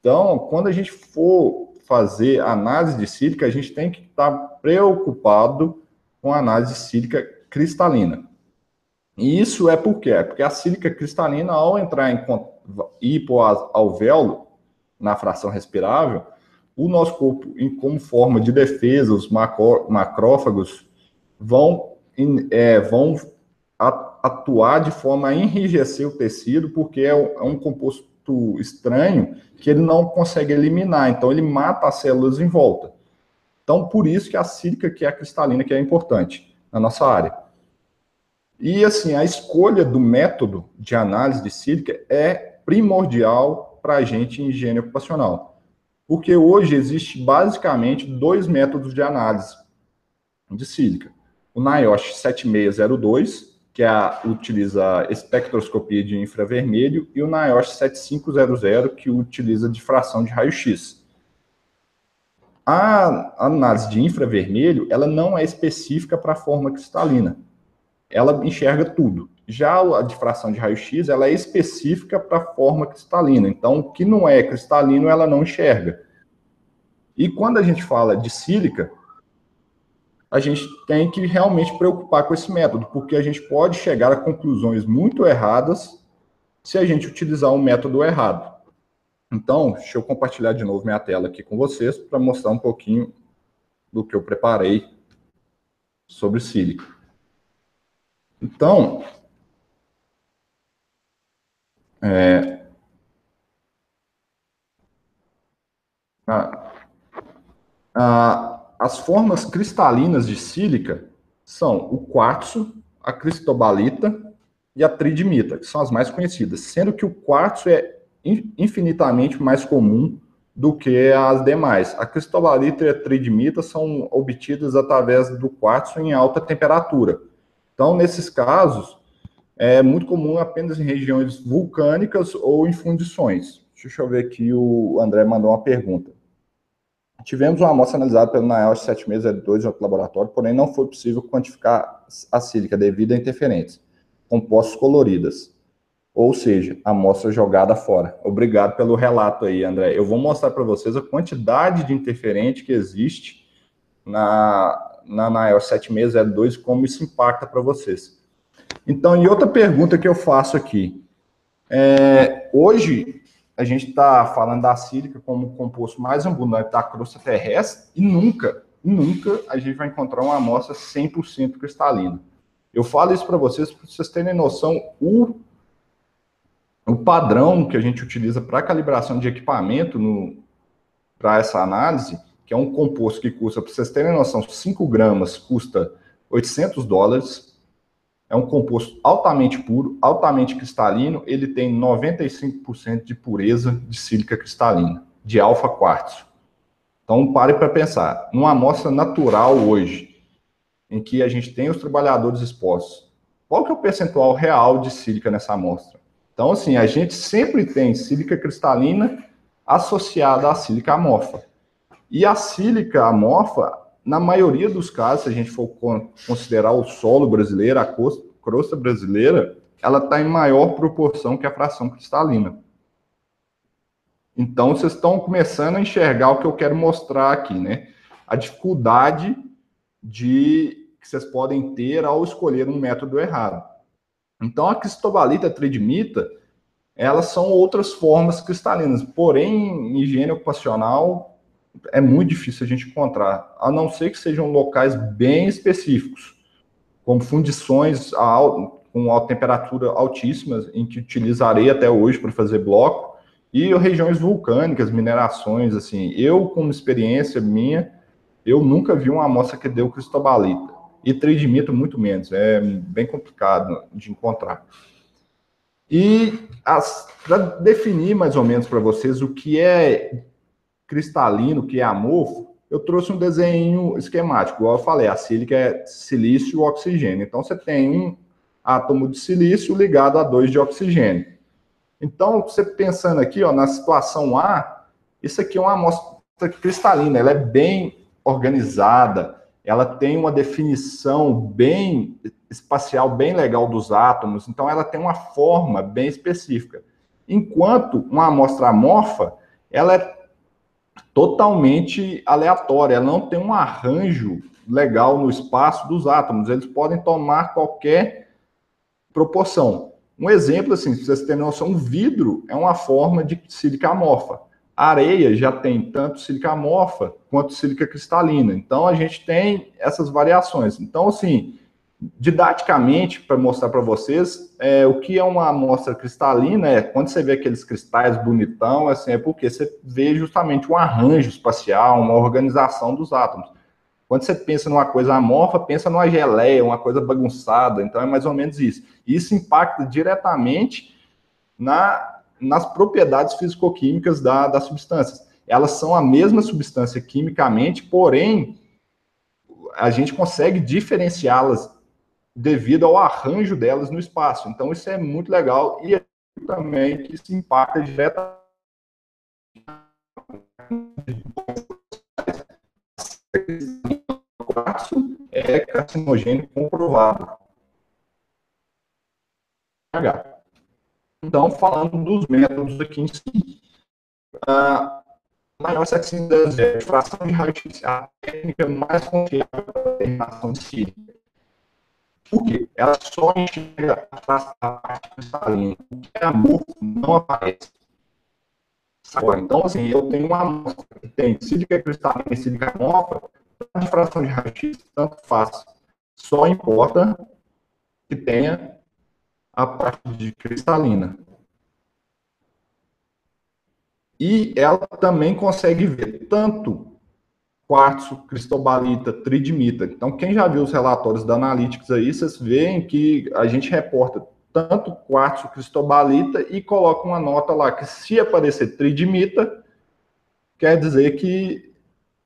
Então, quando a gente for fazer análise de sílica, a gente tem que estar preocupado com a análise sílica cristalina. E isso é por quê? É porque a sílica cristalina, ao entrar em hipoalvéolo, na fração respirável, o nosso corpo, em, como forma de defesa, os macro, macrófagos vão, é, vão atuar de forma a enrijecer o tecido, porque é, é um composto estranho que ele não consegue eliminar, então ele mata as células em volta. Então, por isso que a sílica, que é a cristalina, que é importante na nossa área. E, assim, a escolha do método de análise de sílica é primordial para a gente em higiene ocupacional. Porque hoje existe basicamente dois métodos de análise de sílica. O NIOSH 7602, que é a, utiliza espectroscopia de infravermelho, e o NIOSH 7500, que utiliza difração de raio-x. A análise de infravermelho, ela não é específica para a forma cristalina. Ela enxerga tudo. Já a difração de raio-x, ela é específica para a forma cristalina. Então, o que não é cristalino, ela não enxerga. E quando a gente fala de sílica, a gente tem que realmente preocupar com esse método, porque a gente pode chegar a conclusões muito erradas se a gente utilizar um método errado. Então, deixa eu compartilhar de novo minha tela aqui com vocês para mostrar um pouquinho do que eu preparei sobre sílica. Então, é, a, a, as formas cristalinas de sílica são o quartzo, a cristobalita e a tridimita, que são as mais conhecidas, sendo que o quartzo é infinitamente mais comum do que as demais. A cristobalita e a tridimita são obtidas através do quartzo em alta temperatura. Então, nesses casos, é muito comum apenas em regiões vulcânicas ou em fundições. Deixa eu ver aqui, o André mandou uma pergunta. Tivemos uma amostra analisada pelo NIOSH 7602 em outro laboratório, porém não foi possível quantificar a sílica devido a interferentes, compostos coloridas. Ou seja, amostra jogada fora. Obrigado pelo relato aí, André. Eu vou mostrar para vocês a quantidade de interferente que existe na, na NIOSH 7602 como isso impacta para vocês. Então, e outra pergunta que eu faço aqui. É, hoje, a gente está falando da sílica como o composto mais abundante da crosta terrestre e nunca, nunca a gente vai encontrar uma amostra 100% cristalina. Eu falo isso para vocês para vocês terem noção o, o padrão que a gente utiliza para calibração de equipamento para essa análise, que é um composto que custa, para vocês terem noção, 5 gramas custa 800 dólares, é um composto altamente puro, altamente cristalino, ele tem 95% de pureza de sílica cristalina, de alfa quartzo. Então, pare para pensar, numa amostra natural hoje, em que a gente tem os trabalhadores expostos, qual que é o percentual real de sílica nessa amostra? Então, assim, a gente sempre tem sílica cristalina associada à sílica amorfa. E a sílica amorfa, na maioria dos casos, se a gente for considerar o solo brasileiro, a crosta brasileira, ela está em maior proporção que a fração cristalina. Então, vocês estão começando a enxergar o que eu quero mostrar aqui, né? A dificuldade de que vocês podem ter ao escolher um método errado. Então, a cristobalita a tridimita, elas são outras formas cristalinas, porém, em higiene ocupacional, é muito difícil a gente encontrar, a não ser que sejam locais bem específicos, como fundições com alta temperatura altíssimas, em que utilizarei até hoje para fazer bloco, e regiões vulcânicas, minerações, assim. Eu, com experiência minha, eu nunca vi uma amostra que deu cristobalita. E tridimito muito menos, é bem complicado de encontrar. E para definir mais ou menos para vocês o que é cristalino, que é amorfo, eu trouxe um desenho esquemático. Igual eu falei, a sílica é silício e oxigênio. Então você tem um átomo de silício ligado a dois de oxigênio. Então, você pensando aqui, ó, na situação A, isso aqui é uma amostra cristalina, ela é bem organizada, ela tem uma definição bem espacial, bem legal dos átomos, então ela tem uma forma bem específica. Enquanto uma amostra amorfa, ela é totalmente aleatória, ela não tem um arranjo legal no espaço dos átomos, eles podem tomar qualquer proporção. Um exemplo, assim, se vocês terem noção, um vidro é uma forma de sílica amorfa. A areia já tem tanto sílica amorfa quanto sílica cristalina. Então, a gente tem essas variações. Então, assim, didaticamente, para mostrar para vocês, é, o que é uma amostra cristalina é quando você vê aqueles cristais bonitão, assim, é porque você vê justamente um arranjo espacial, uma organização dos átomos. Quando você pensa numa coisa amorfa, pensa numa geleia, uma coisa bagunçada. Então é mais ou menos isso. Isso impacta diretamente na, nas propriedades físico-químicas da, das substâncias. Elas são a mesma substância quimicamente, porém a gente consegue diferenciá-las devido ao arranjo delas no espaço. Então isso é muito legal e também que se impacta diretamente é carcinogênico comprovado. Então, falando dos métodos aqui em si, a maior sexinidase é fração de raio-x, a técnica mais confiável para a determinação de sílica. Por quê? Ela só enxerga a parte cristalina. O que é amorfo não aparece. Então, assim, eu tenho uma amostra que tem sílica cristalina e sílica amorfa, a difração de raio-x tanto faz. Só importa que tenha a parte de cristalina. E ela também consegue ver tanto quartzo, cristobalita, tridimita. Então, quem já viu os relatórios da Analytics aí, vocês veem que a gente reporta tanto quartzo, cristobalita e coloca uma nota lá que se aparecer tridimita, quer dizer que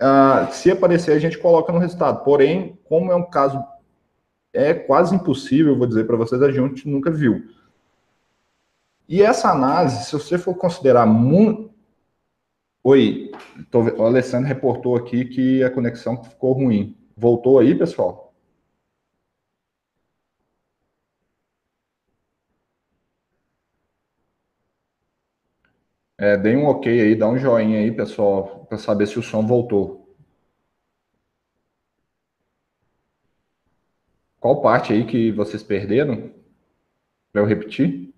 uh, se aparecer, a gente coloca no resultado. Porém, como é um caso é quase impossível, vou dizer para vocês, a gente nunca viu. E essa análise, se você for considerar muito. Oi, tô... o Alessandro reportou aqui que a conexão ficou ruim. Voltou aí, pessoal? É, um ok aí, dá um joinha aí, pessoal, para saber se o som voltou. Qual parte aí que vocês perderam? Para eu repetir?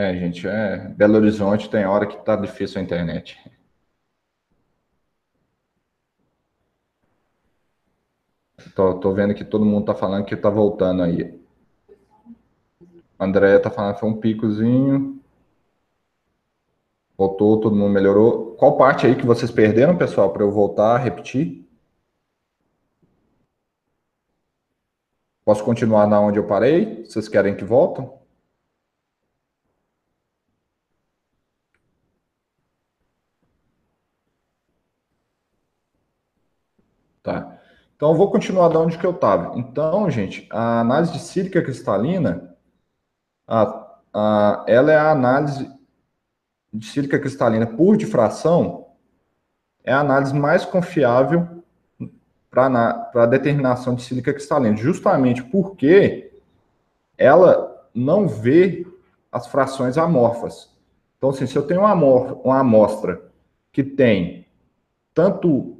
É, gente, é, Belo Horizonte tem hora que tá difícil a internet. Tô, tô vendo que todo mundo tá falando que tá voltando aí. André tá falando que foi um picozinho. Voltou, todo mundo melhorou. Qual parte aí que vocês perderam, pessoal, para eu voltar a repetir? Posso continuar na onde eu parei? Vocês querem que voltem? Tá. Então, vou continuar da onde que eu estava. Então, gente, a análise de sílica cristalina, a, a, ela é a análise de sílica cristalina por difração, é a análise mais confiável para a determinação de sílica cristalina, justamente porque ela não vê as frações amorfas. Então, assim, se eu tenho uma amostra que tem tanto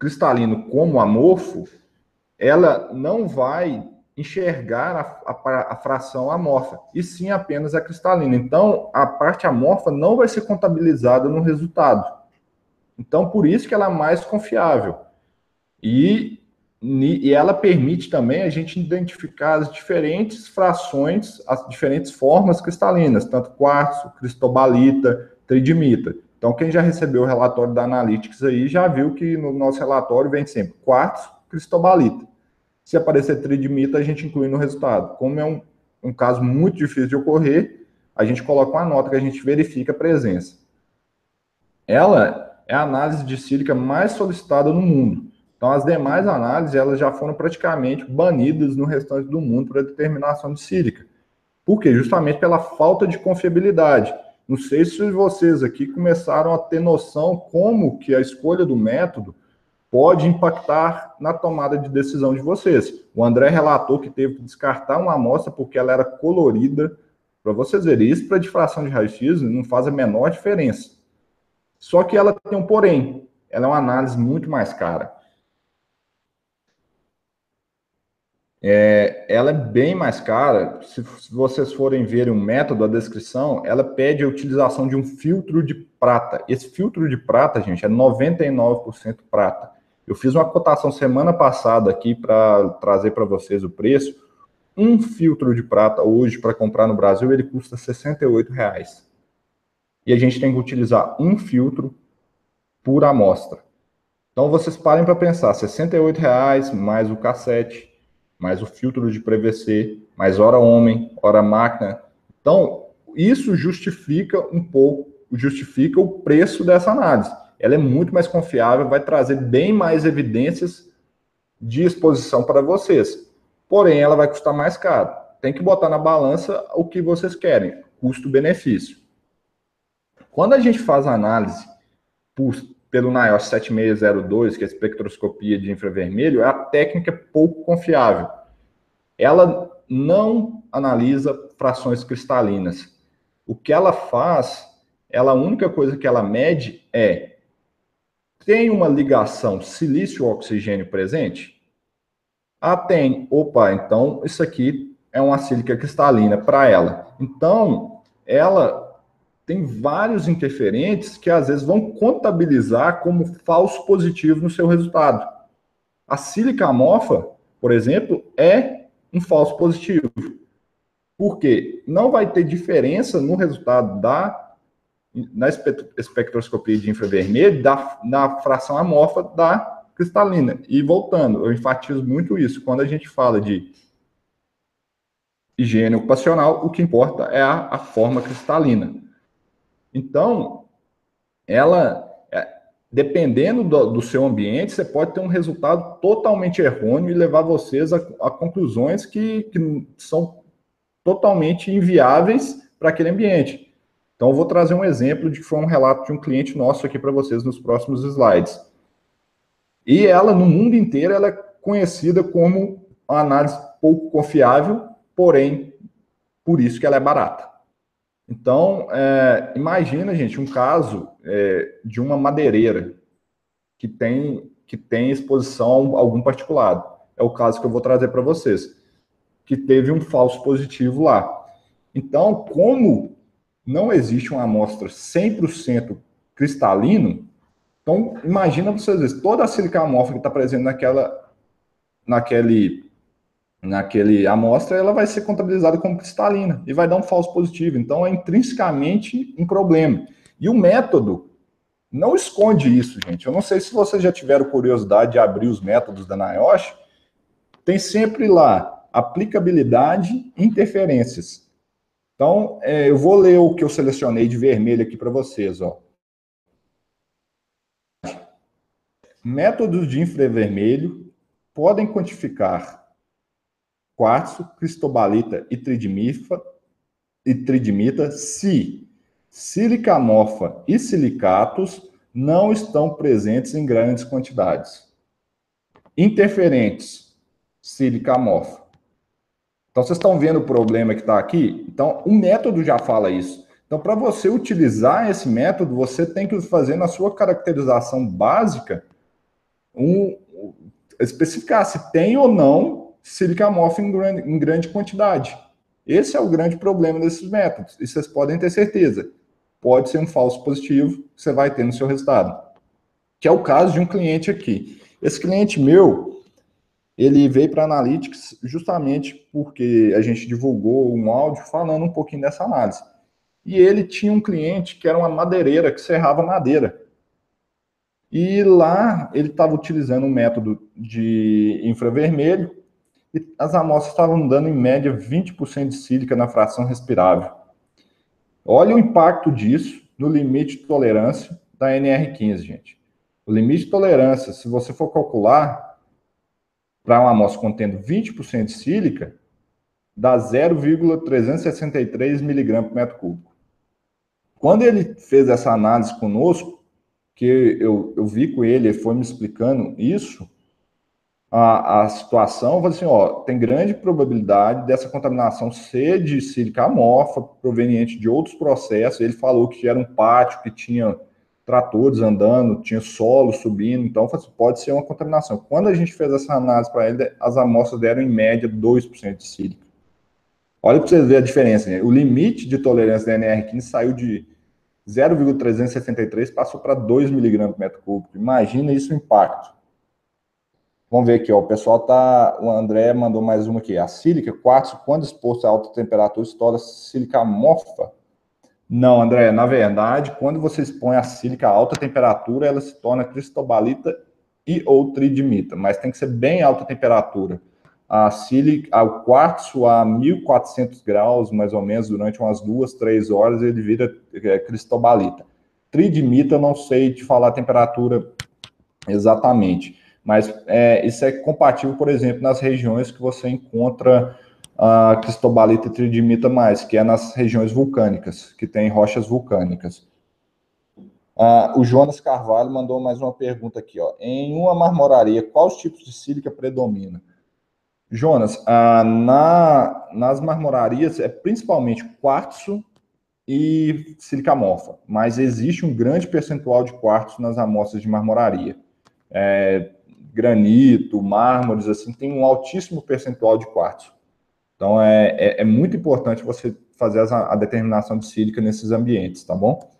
cristalino como amorfo, ela não vai enxergar a, a, a, fração amorfa, e sim apenas a cristalina. Então, a parte amorfa não vai ser contabilizada no resultado. Então, por isso que ela é mais confiável. E, e ela permite também a gente identificar as diferentes frações, as diferentes formas cristalinas, tanto quartzo, cristobalita, tridimita. Então, quem já recebeu o relatório da Analytics aí já viu que no nosso relatório vem sempre quartzo, cristobalita. Se aparecer tridimita, a gente inclui no resultado. Como é um, um caso muito difícil de ocorrer, a gente coloca uma nota que a gente verifica a presença. Ela é a análise de sílica mais solicitada no mundo. Então, as demais análises elas já foram praticamente banidas no restante do mundo para determinação de sílica. Por quê? Justamente pela falta de confiabilidade. Não sei se vocês aqui começaram a ter noção como que a escolha do método pode impactar na tomada de decisão de vocês. O André relatou que teve que descartar uma amostra porque ela era colorida. Para vocês verem, isso para difração de raio-x não faz a menor diferença. Só que ela tem um porém. Ela é uma análise muito mais cara. É, ela é bem mais cara. Se, se, vocês forem ver o método, a descrição, ela pede a utilização de um filtro de prata. Esse filtro de prata, gente, é 99% prata. Eu fiz uma cotação semana passada aqui para trazer para vocês o preço. Um filtro de prata hoje para comprar no Brasil ele custa 68 reais. E a gente tem que utilizar um filtro por amostra. Então vocês parem para pensar, 68 reais mais o cassete, mais o filtro de PVC, mais hora homem, hora máquina. Então isso justifica um pouco, justifica o preço dessa análise ela é muito mais confiável, vai trazer bem mais evidências de exposição para vocês. Porém, ela vai custar mais caro. Tem que botar na balança o que vocês querem, custo-benefício. Quando a gente faz a análise por, pelo NIOSH 7602, que é a espectroscopia de infravermelho, é a técnica pouco confiável. Ela não analisa frações cristalinas. O que ela faz, ela a única coisa que ela mede é tem uma ligação silício-oxigênio presente? Ah, tem. Opa, então isso aqui é uma sílica cristalina para ela. Então, ela tem vários interferentes que às vezes vão contabilizar como falso positivo no seu resultado. A sílica amorfa, por exemplo, é um falso positivo. Por quê? Não vai ter diferença no resultado da na espectroscopia de infravermelho da, na fração amorfa da cristalina. E voltando, eu enfatizo muito isso. Quando a gente fala de higiene ocupacional, o que importa é a, a forma cristalina. Então, ela, é, dependendo do, do, seu ambiente, você pode ter um resultado totalmente errôneo e levar vocês a, a conclusões que, que são totalmente inviáveis para aquele ambiente. Então, eu vou trazer um exemplo de que foi um relato de um cliente nosso aqui para vocês nos próximos slides. E ela, no mundo inteiro, ela é conhecida como uma análise pouco confiável, porém, por isso que ela é barata. Então, é, imagina, gente, um caso é, de uma madeireira que tem, que tem exposição a algum particulado. É o caso que eu vou trazer para vocês, que teve um falso positivo lá. Então, como não existe uma amostra 100% cristalino, então imagina vocês toda a sílica amorfa que está presente naquela, naquele, naquele amostra, ela vai ser contabilizada como cristalina e vai dar um falso positivo. Então é intrinsecamente um problema. E o método não esconde isso, gente. Eu não sei se vocês já tiveram curiosidade de abrir os métodos da NIOSH, tem sempre lá aplicabilidade, interferências. Então, é, eu vou ler o que eu selecionei de vermelho aqui para vocês. Ó. Métodos de infravermelho podem quantificar quartzo, cristobalita e tridimita, e tridimita se sílica amorfa e silicatos não estão presentes em grandes quantidades. Interferentes, sílica amorfa então, vocês estão vendo o problema que está aqui? Então, o método já fala isso. Então, para você utilizar esse método, você tem que fazer na sua caracterização básica um, especificar se tem ou não amorfa em grande, em grande quantidade. Esse é o grande problema desses métodos. E vocês podem ter certeza. Pode ser um falso positivo que você vai ter no seu resultado. Que é o caso de um cliente aqui. Esse cliente meu, ele veio para Analytics justamente porque a gente divulgou um áudio falando um pouquinho dessa análise. E ele tinha um cliente que era uma madeireira que serrava madeira. E lá ele estava utilizando um método de infravermelho e as amostras estavam dando em média 20% de sílica na fração respirável. Olha o impacto disso no limite de tolerância da NR15, gente. O limite de tolerância, se você for calcular para uma amostra contendo 20% de sílica, dá 0,363 miligramas por metro cúbico. Quando ele fez essa análise conosco, que eu, eu vi com ele, ele foi me explicando isso, a, a situação, assim, ó, tem grande probabilidade dessa contaminação ser de sílica amorfa, proveniente de outros processos. Ele falou que era um pátio que tinha tratores andando, tinha solo subindo, então assim, pode ser uma contaminação. Quando a gente fez essa análise para ele, as amostras deram em média 2% de sílica. Olha para vocês verem a diferença. Né? O limite de tolerância da NR15 saiu de 0,373, passou para 2 miligramas por metro cúbico. Imagina isso o impacto. Vamos ver aqui, ó, o pessoal tá, o André mandou mais uma aqui. A sílica, quartzo, quando exposto a alta temperatura, torna sílica amorfa? Não, André, na verdade, quando você expõe a sílica a alta temperatura, ela se torna cristobalita e ou tridimita, mas tem que ser bem alta temperatura. A sílica, o quartzo a 1400 graus, mais ou menos, durante umas duas, três horas, ele vira é, cristobalita. Tridimita, não sei te falar a temperatura exatamente mas é, isso é compatível, por exemplo, nas regiões que você encontra a cristobalita e tridimita mais, que é nas regiões vulcânicas, que tem rochas vulcânicas. Ah, o Jonas Carvalho mandou mais uma pergunta aqui. Ó. Em uma marmoraria, quais tipos de sílica predomina? Jonas, ah, na, nas marmorarias é principalmente quartzo e sílica amorfa, mas existe um grande percentual de quartzo nas amostras de marmoraria. É, granito, mármores, assim, tem um altíssimo percentual de quartzo. Então, é, é, é muito importante você fazer a, a determinação de sílica nesses ambientes, tá bom?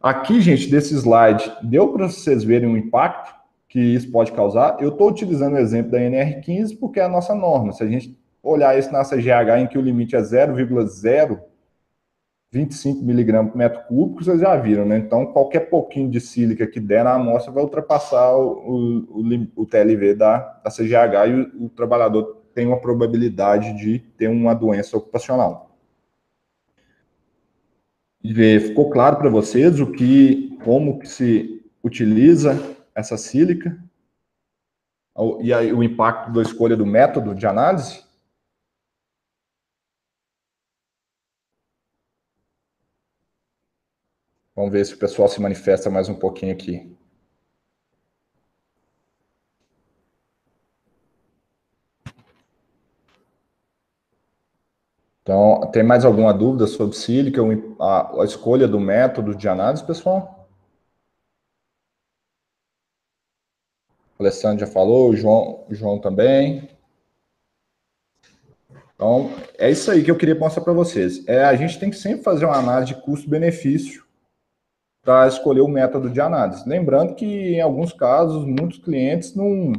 Aqui, gente, desse slide, deu para vocês verem o impacto que isso pode causar? Eu estou utilizando o exemplo da NR15 porque é a nossa norma. Se a gente olhar isso na CGH, em que o limite é 0,0 25 miligramas por metro cúbico, vocês já viram, né? Então, qualquer pouquinho de sílica que der na amostra vai ultrapassar o, o, o TLV da, da CGH e o, o, trabalhador tem uma probabilidade de ter uma doença ocupacional. E ficou claro para vocês o que, como que se utiliza essa sílica e aí o impacto da escolha do método de análise? Vamos ver se o pessoal se manifesta mais um pouquinho aqui. Então, tem mais alguma dúvida sobre sílica, a, a escolha do método de análise, pessoal? O Alessandro já falou, o João, o João também. Então, é isso aí que eu queria mostrar para vocês. É, a gente tem que sempre fazer uma análise de custo-benefício para escolher o método de análise. Lembrando que, em alguns casos, muitos clientes não,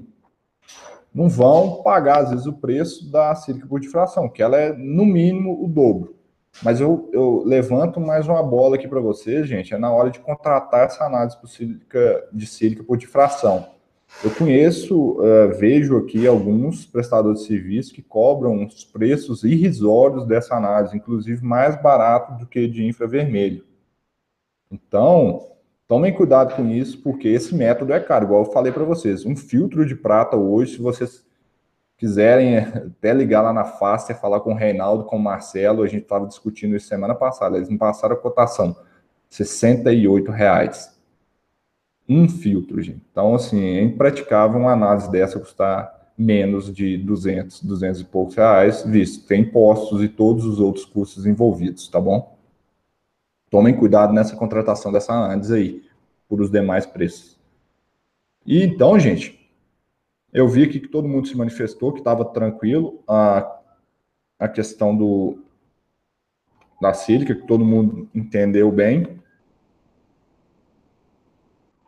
não vão pagar, às vezes, o preço da sílica por difração, que ela é, no mínimo, o dobro. Mas eu, eu levanto mais uma bola aqui para vocês, gente, é na hora de contratar essa análise sílica, de sílica por difração. Eu conheço, uh, vejo aqui alguns prestadores de serviço que cobram os preços irrisórios dessa análise, inclusive mais barato do que de infravermelho. Então, tomem cuidado com isso, porque esse método é caro, igual eu falei para vocês. Um filtro de prata hoje, se vocês quiserem até ligar lá na Fácia, falar com o Reinaldo, com o Marcelo, a gente estava discutindo isso semana passada, eles me passaram a cotação, 68 reais. Um filtro, gente. Então, assim, é impraticável uma análise dessa custar menos de 200, 200 e poucos reais, visto tem impostos e todos os outros custos envolvidos, tá bom? Tomem cuidado nessa contratação dessa análise aí, por os demais preços. E então, gente, Eu vi aqui que todo mundo se manifestou, que estava tranquilo. A, a questão do, da sílica, que todo mundo entendeu bem.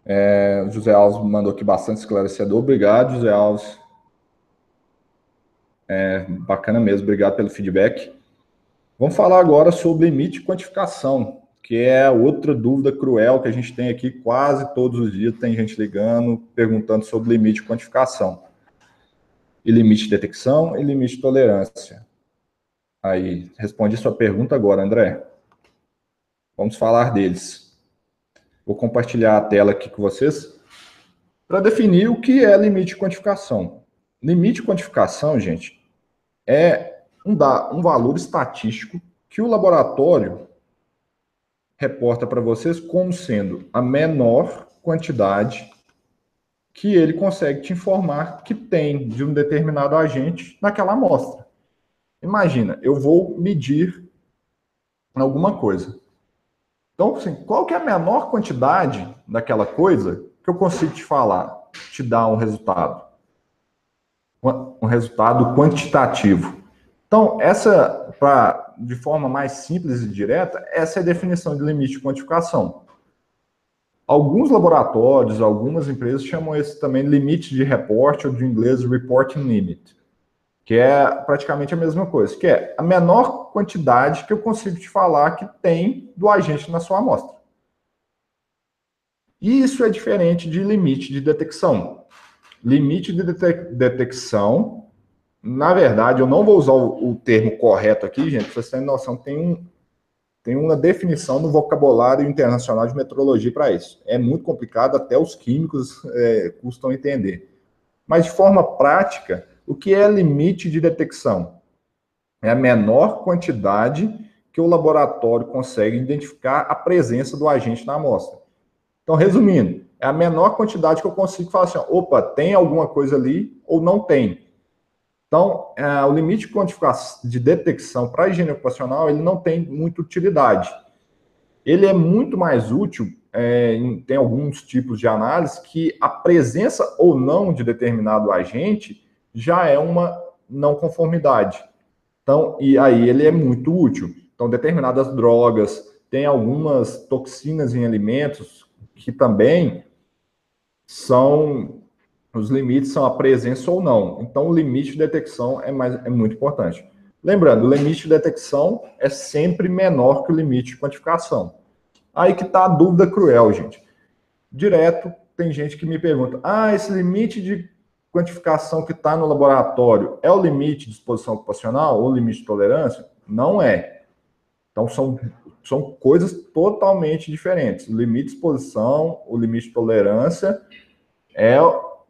É, José Alves mandou aqui bastante esclarecedor. Obrigado, José Alves. É, bacana mesmo, obrigado pelo feedback. Vamos falar agora sobre limite de quantificação, que é outra dúvida cruel que a gente tem aqui quase todos os dias. Tem gente ligando, perguntando sobre limite de quantificação. E limite de detecção e limite de tolerância. Aí, respondi sua pergunta agora, André. Vamos falar deles. Vou compartilhar a tela aqui com vocês para definir o que é limite de quantificação. Limite de quantificação, gente, é um, da, um valor estatístico que o laboratório reporta para vocês como sendo a menor quantidade que ele consegue te informar que tem de um determinado agente naquela amostra. Imagina, eu vou medir alguma coisa. Então, assim, qual que é a menor quantidade daquela coisa que eu consigo te falar, te dar um resultado? um resultado quantitativo. Então, essa, pra, de forma mais simples e direta, essa é a definição de limite de quantificação. Alguns laboratórios, algumas empresas chamam esse também limite de reporte, ou de inglês reporting limit, que é praticamente a mesma coisa, que é a menor quantidade que eu consigo te falar que tem do agente na sua amostra. E isso é diferente de limite de detecção. Limite de detecção. Na verdade, eu não vou usar o, o termo correto aqui, gente, para vocês terem noção, tem, um, tem uma definição no vocabulário internacional de metrologia para isso. É muito complicado, até os químicos é, custam entender. Mas, de forma prática, o que é limite de detecção? É a menor quantidade que o laboratório consegue identificar a presença do agente na amostra. Então, resumindo, é a menor quantidade que eu consigo falar assim, opa, tem alguma coisa ali ou não tem. Então, é, o limite de de detecção para a higiene ocupacional, ele não tem muita utilidade. Ele é muito mais útil, é, em, tem alguns tipos de análise que a presença ou não de determinado agente já é uma não conformidade. Então, e aí ele é muito útil. Então, determinadas drogas, tem algumas toxinas em alimentos que também são os limites são a presença ou não. Então, o limite de detecção é, mais, é muito importante. Lembrando, o limite de detecção é sempre menor que o limite de quantificação. Aí que está a dúvida cruel, gente. Direto, tem gente que me pergunta: ah, esse limite de quantificação que está no laboratório é o limite de exposição ocupacional ou limite de tolerância? Não é. Então, são são coisas totalmente diferentes. O limite de exposição, o limite de tolerância é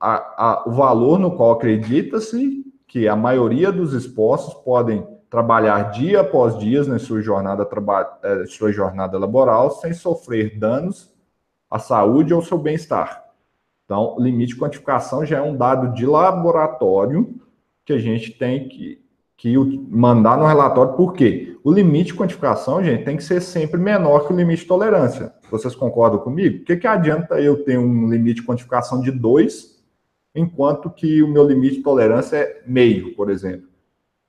a, a, o valor no qual acredita-se que a maioria dos expostos podem trabalhar dia após dia na sua jornada, eh, sua jornada laboral sem sofrer danos à saúde ou ao seu bem-estar. Então, limite de quantificação já é um dado de laboratório que a gente tem que, que mandar no relatório, por quê? O limite de quantificação, gente, tem que ser sempre menor que o limite de tolerância. Vocês concordam comigo? O que, que adianta eu ter um limite de quantificação de 2, enquanto que o meu limite de tolerância é meio, por exemplo?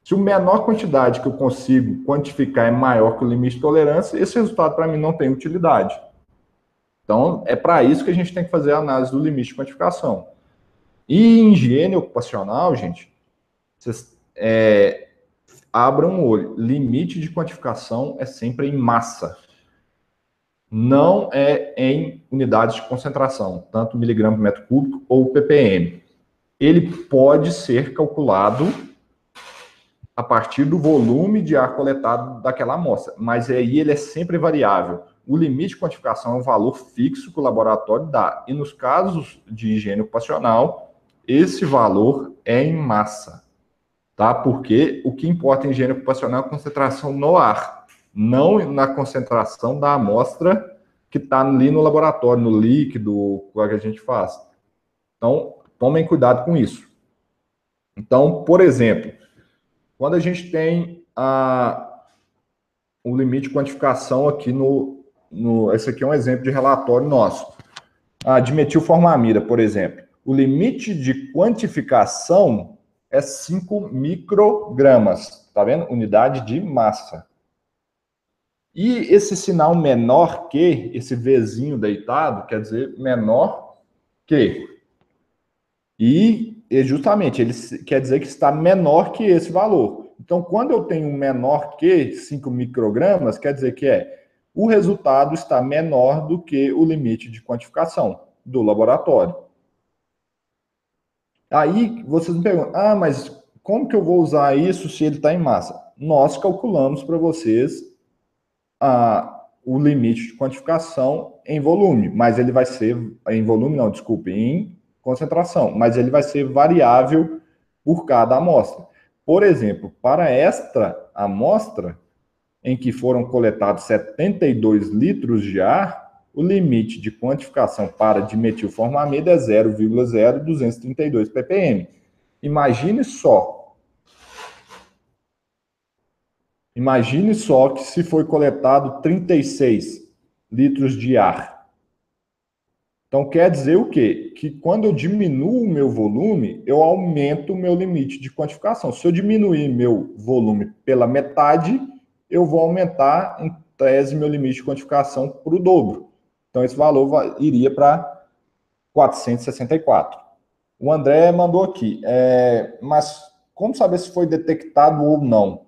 Se a menor quantidade que eu consigo quantificar é maior que o limite de tolerância, esse resultado para mim não tem utilidade. Então, é para isso que a gente tem que fazer a análise do limite de quantificação. E em higiene ocupacional, gente, vocês é, abram um olho. Limite de quantificação é sempre em massa. Não é em unidades de concentração, tanto miligrama por metro cúbico ou ppm. Ele pode ser calculado a partir do volume de ar coletado daquela amostra, mas aí ele é sempre variável. O limite de quantificação é um valor fixo que o laboratório dá. E nos casos de higiene ocupacional, esse valor é em massa tá? Porque o que importa em higiene ocupacional é a concentração no ar, não na concentração da amostra que está ali no laboratório, no líquido, o que a gente faz. Então, tomem cuidado com isso. Então, por exemplo, quando a gente tem a, o limite de quantificação aqui no, no. Esse aqui é um exemplo de relatório nosso. A dimetilformamida, por exemplo. o limite de quantificação é 5 microgramas, tá vendo? Unidade de massa. E esse sinal menor que, esse Vzinho deitado, quer dizer menor que. E, justamente, ele quer dizer que está menor que esse valor. Então, quando eu tenho menor que 5 microgramas, quer dizer que é o resultado está menor do que o limite de quantificação do laboratório. Aí vocês me perguntam, ah, mas como que eu vou usar isso se ele está em massa? Nós calculamos para vocês o limite de quantificação em volume, mas ele vai ser, em volume não, desculpe, em concentração, mas ele vai ser variável por cada amostra. Por exemplo, para esta amostra, em que foram coletados 72 litros de ar, o limite de quantificação para dimetilformamida é 0,0232 ppm. Imagine só. Imagine só que se foi coletado 36 litros de ar. Então quer dizer o quê? Que quando eu diminuo o meu volume, eu aumento o meu limite de quantificação. Se eu diminuir meu volume pela metade, eu vou aumentar em tese meu limite de quantificação para o dobro. Então, esse valor iria para 464. O André mandou aqui, é, mas como saber se foi detectado ou não?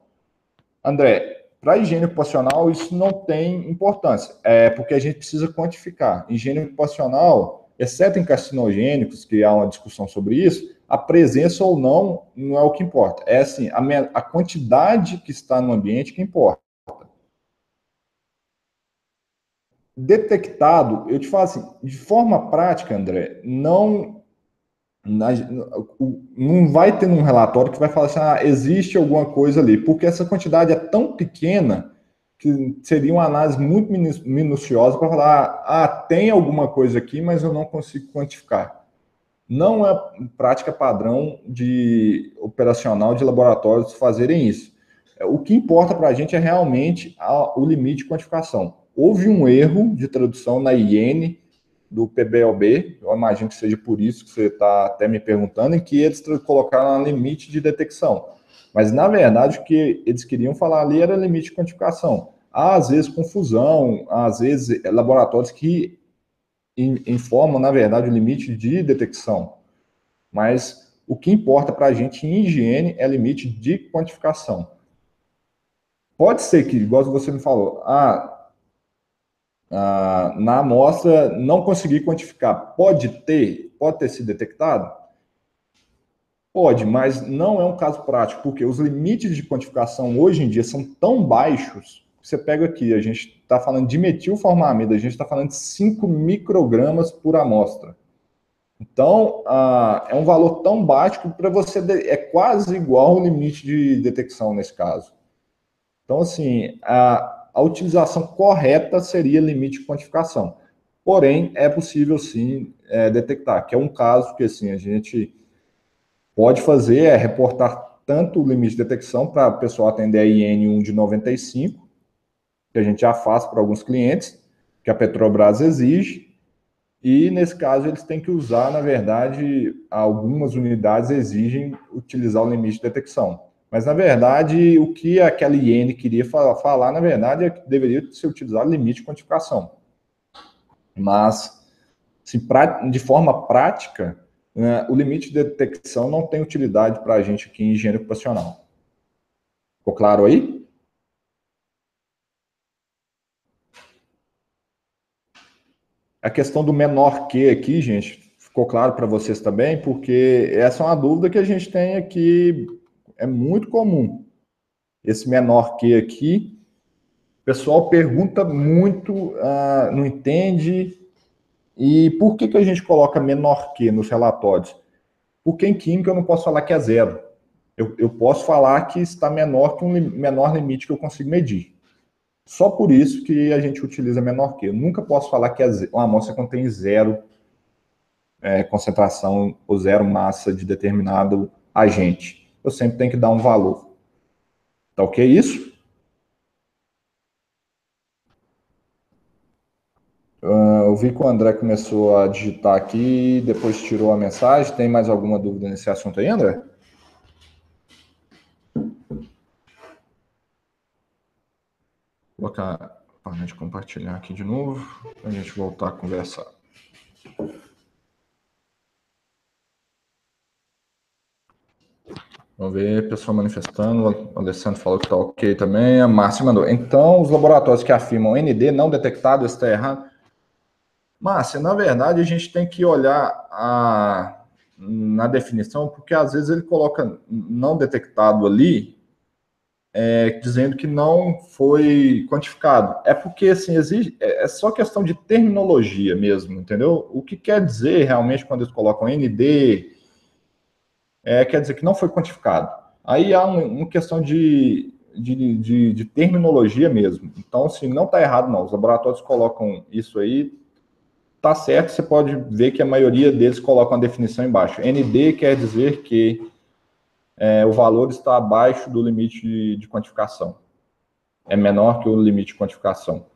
André, para higiene ocupacional, isso não tem importância, é porque a gente precisa quantificar. Higiene ocupacional, exceto em carcinogênicos, que há uma discussão sobre isso, a presença ou não não é o que importa. É assim, a, a quantidade que está no ambiente que importa. detectado, eu te falo assim, de forma prática, André, não não vai ter um relatório que vai falar assim, ah, existe alguma coisa ali, porque essa quantidade é tão pequena que seria uma análise muito minuciosa para falar, ah, tem alguma coisa aqui, mas eu não consigo quantificar. Não é prática padrão de operacional de laboratórios fazerem isso. O que importa para a gente é realmente a, o limite de quantificação houve um erro de tradução na IN do PBLB, eu imagino que seja por isso que você está até me perguntando, em que eles colocaram um limite de detecção. Mas, na verdade, o que eles queriam falar ali era limite de quantificação. Há, às vezes, confusão, às vezes, laboratórios que informam, na verdade, o limite de detecção. Mas o que importa para a gente em higiene é limite de quantificação. Pode ser que, igual você me falou, ah, ah, na amostra não consegui quantificar. Pode ter, pode ter sido detectado? Pode, mas não é um caso prático, porque os limites de quantificação hoje em dia são tão baixos. Você pega aqui, a gente está falando de metilformamida, a gente está falando de 5 microgramas por amostra. Então, ah, é um valor tão baixo para você é quase igual ao limite de detecção nesse caso. Então, assim, a, a utilização correta seria limite de quantificação. Porém, é possível sim é, detectar, que é um caso que assim, a gente pode fazer, é reportar tanto o limite de detecção para o pessoal atender a IN1 de 95, que a gente já faz para alguns clientes, que a Petrobras exige, e nesse caso eles têm que usar, na verdade, algumas unidades exigem utilizar o limite de detecção. Mas, na verdade, o que aquela IN queria falar, falar, na verdade, é que deveria ser utilizado limite de quantificação. Mas, se pra, de forma prática, né, o limite de detecção não tem utilidade para a gente aqui em higiene ocupacional. Ficou claro aí? A questão do menor que aqui, gente, ficou claro para vocês também, porque essa é uma dúvida que a gente tem aqui é muito comum. Esse menor que aqui, o pessoal pergunta muito, uh, não entende. E por que, que a gente coloca menor que nos relatórios? Porque em química eu não posso falar que é zero. Eu, eu posso falar que está menor que um menor limite que eu consigo medir. Só por isso que a gente utiliza menor que. Eu nunca posso falar que uma amostra contém zero é, concentração ou zero massa de determinado agente eu sempre tenho que dar um valor. Tá ok isso? Uh, eu vi que o André começou a digitar aqui, depois tirou a mensagem. Tem mais alguma dúvida nesse assunto aí, André? Vou colocar a gente compartilhar aqui de novo, para a gente voltar a conversar. Vamos ver, pessoal manifestando. O Alessandro falou que está ok também. A Márcia mandou. Então, os laboratórios que afirmam ND não detectado está errado. Márcia, na verdade, a gente tem que olhar a, na definição, porque às vezes ele coloca não detectado ali, é, dizendo que não foi quantificado. É porque, assim, exige, é, é só questão de terminologia mesmo, entendeu? O que quer dizer realmente quando eles colocam ND, é, quer dizer que não foi quantificado. Aí há um, uma questão de, de, de, de terminologia mesmo. Então, se não está errado, não. Os laboratórios colocam isso aí, tá certo, você pode ver que a maioria deles colocam a definição embaixo. ND quer dizer que é, o valor está abaixo do limite de, de quantificação. É menor que o limite de quantificação.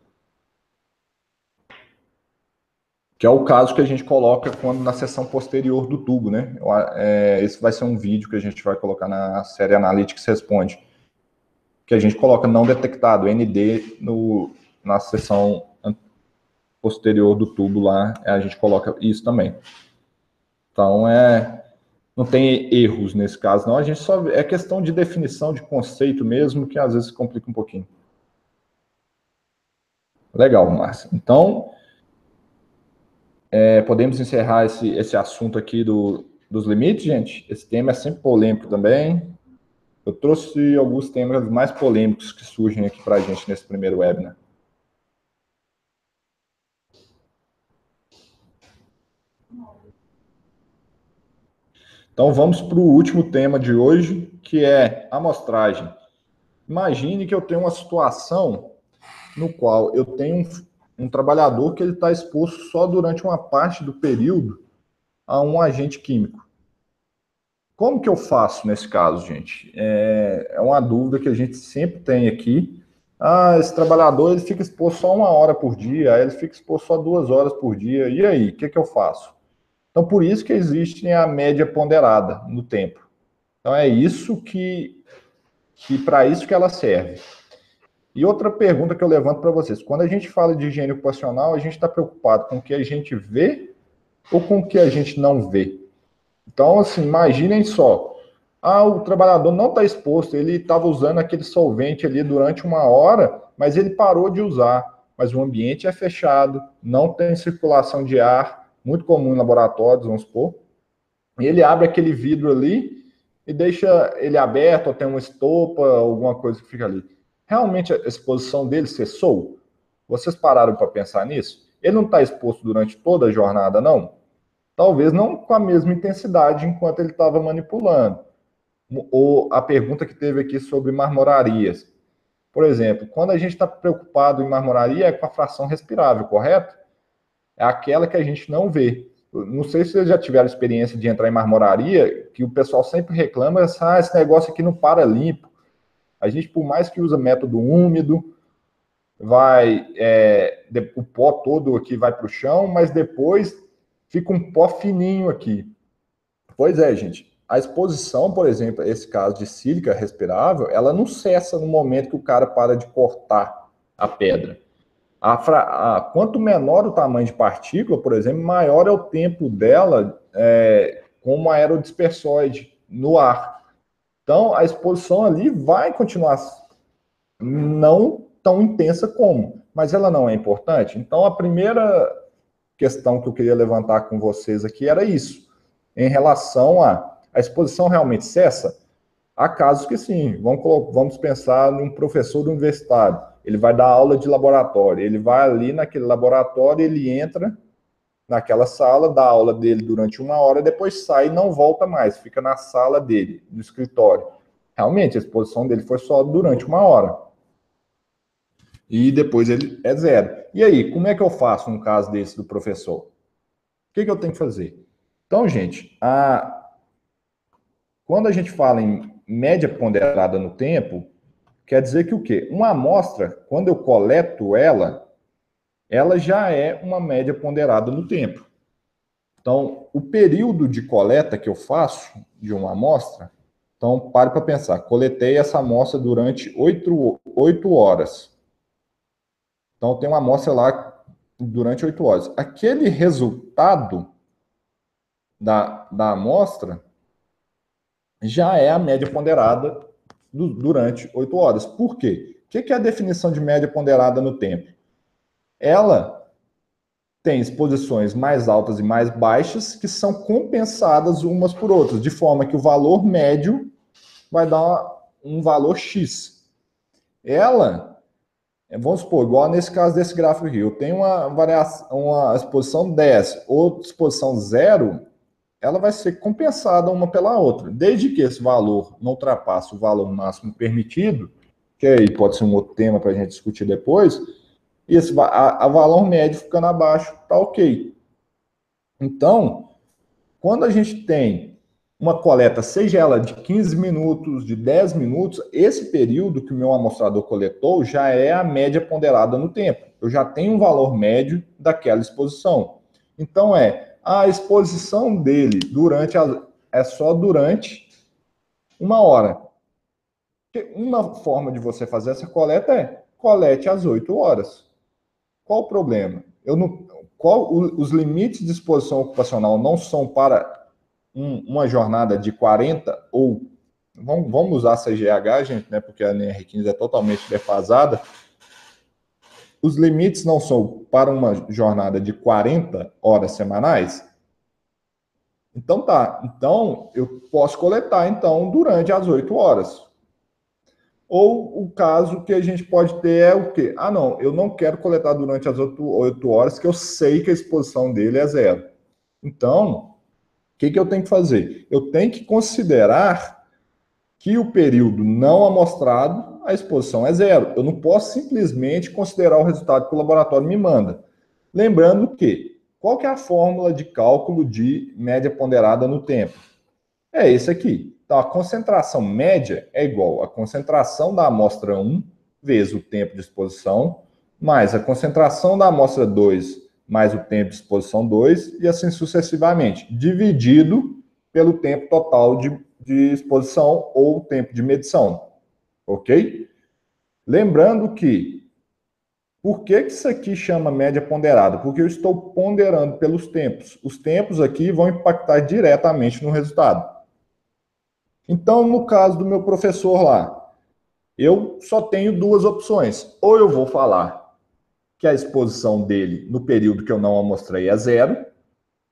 Que é o caso que a gente coloca quando na seção posterior do tubo, né? É, esse vai ser um vídeo que a gente vai colocar na série Analytics Responde, que a gente coloca não detectado, ND, no, na seção posterior do tubo lá, a gente coloca isso também. Então, é, não tem erros nesse caso, não. A gente só é questão de definição de conceito mesmo, que às vezes complica um pouquinho. Legal, Márcia. Então, é, podemos encerrar esse, esse assunto aqui do, dos limites, gente? Esse tema é sempre polêmico também. Eu trouxe alguns temas mais polêmicos que surgem aqui para a gente nesse primeiro webinar. Então vamos para o último tema de hoje, que é amostragem. Imagine que eu tenho uma situação no qual eu tenho um trabalhador que ele está exposto só durante uma parte do período a um agente químico. Como que eu faço nesse caso, gente? É, é uma dúvida que a gente sempre tem aqui. Ah, esse trabalhador ele fica exposto só uma hora por dia, ele fica exposto só duas horas por dia. E aí, o que, que eu faço? Então, por isso que existe a média ponderada no tempo. Então, é isso que, que para isso que ela serve. E outra pergunta que eu levanto para vocês: quando a gente fala de higiene ocupacional, a gente está preocupado com o que a gente vê ou com o que a gente não vê? Então, assim, imaginem só. Ah, o trabalhador não está exposto, ele estava usando aquele solvente ali durante uma hora, mas ele parou de usar. Mas o ambiente é fechado, não tem circulação de ar, muito comum em laboratórios, vamos supor. E ele abre aquele vidro ali e deixa ele aberto, ou tem uma estopa, alguma coisa que fica ali realmente a exposição dele cessou? Vocês pararam para pensar nisso? Ele não está exposto durante toda a jornada, não? Talvez não com a mesma intensidade enquanto ele estava manipulando. Ou a pergunta que teve aqui sobre marmorarias. Por exemplo, quando a gente está preocupado em marmoraria, é com a fração respirável, correto? É aquela que a gente não vê. Não sei se vocês já tiveram experiência de entrar em marmoraria, que o pessoal sempre reclama, ah, esse negócio aqui não para limpo. A gente, por mais que usa método úmido, vai é, o pó todo aqui vai para o chão, mas depois fica um pó fininho aqui. Pois é, gente. A exposição, por exemplo, esse caso de sílica respirável, ela não cessa no momento que o cara para de cortar a pedra. A, a, quanto menor o tamanho de partícula, por exemplo, maior é o tempo dela é, como aerodispersóide no ar. Então, a exposição ali vai continuar não tão intensa como, mas ela não é importante. Então, a primeira questão que eu queria levantar com vocês aqui era isso, em relação a a exposição realmente cessa? Há casos que sim. Vamos, vamos pensar num professor universitário. Ele vai dar aula de laboratório. Ele vai ali naquele laboratório, ele entra naquela sala, dá aula dele durante uma hora, depois sai e não volta mais, fica na sala dele, no escritório. Realmente, a exposição dele foi só durante uma hora. E depois ele é zero. E aí, como é que eu faço um caso desse do professor? O que, que eu tenho que fazer? Então, gente, a... quando a gente fala em média ponderada no tempo, quer dizer que o quê? Uma amostra, quando eu coleto ela, ela já é uma média ponderada no tempo. Então, o período de coleta que eu faço de uma amostra, então pare para pensar, coletei essa amostra durante 8, 8 horas. Então, tem uma amostra lá durante 8 horas. Aquele resultado da, da amostra já é a média ponderada do, durante 8 horas. Por quê? O que é a definição de média ponderada no tempo? Ela tem exposições mais altas e mais baixas que são compensadas umas por outras, de forma que o valor médio vai dar um valor X. Ela, vamos supor, igual nesse caso desse gráfico aqui, eu tenho uma variação, uma exposição 10 ou exposição 0, ela vai ser compensada uma pela outra. Desde que esse valor não ultrapasse o valor máximo permitido, que aí pode ser um outro tema para a gente discutir depois, e esse, a, a valor médio ficando abaixo, tá ok. Então, quando a gente tem uma coleta, seja ela de 15 minutos, de 10 minutos, esse período que o meu amostrador coletou já é a média ponderada no tempo. Eu já tenho um valor médio daquela exposição. Então, é a exposição dele durante a, é só durante uma hora. Uma forma de você fazer essa coleta é colete às 8 horas. Qual o problema? Eu não, qual os limites de exposição ocupacional não são para um, uma jornada de 40 ou vamos, vamos usar a CGH, gente, né, porque a NR15 é totalmente defasada. Os limites não são para uma jornada de 40 horas semanais? Então tá. Então eu posso coletar então durante as 8 horas. Ou o caso que a gente pode ter é o quê? Ah, não, eu não quero coletar durante as 8, horas, que eu sei que a exposição dele é zero. Então, o que, que eu tenho que fazer? Eu tenho que considerar que o período não amostrado, a exposição é zero. Eu não posso simplesmente considerar o resultado que o laboratório me manda. Lembrando que, qual que é a fórmula de cálculo de média ponderada no tempo? É esse aqui. Então, a concentração média é igual à concentração da amostra 1 vezes o tempo de exposição, mais a concentração da amostra 2 mais o tempo de exposição 2, e assim sucessivamente, dividido pelo tempo total de, de exposição ou tempo de medição. Ok? Lembrando que, por que, que isso aqui chama média ponderada? Porque eu estou ponderando pelos tempos. Os tempos aqui vão impactar diretamente no resultado. Então, no caso do meu professor lá, eu só tenho duas opções. Ou eu vou falar que a exposição dele no período que eu não amostrei é zero,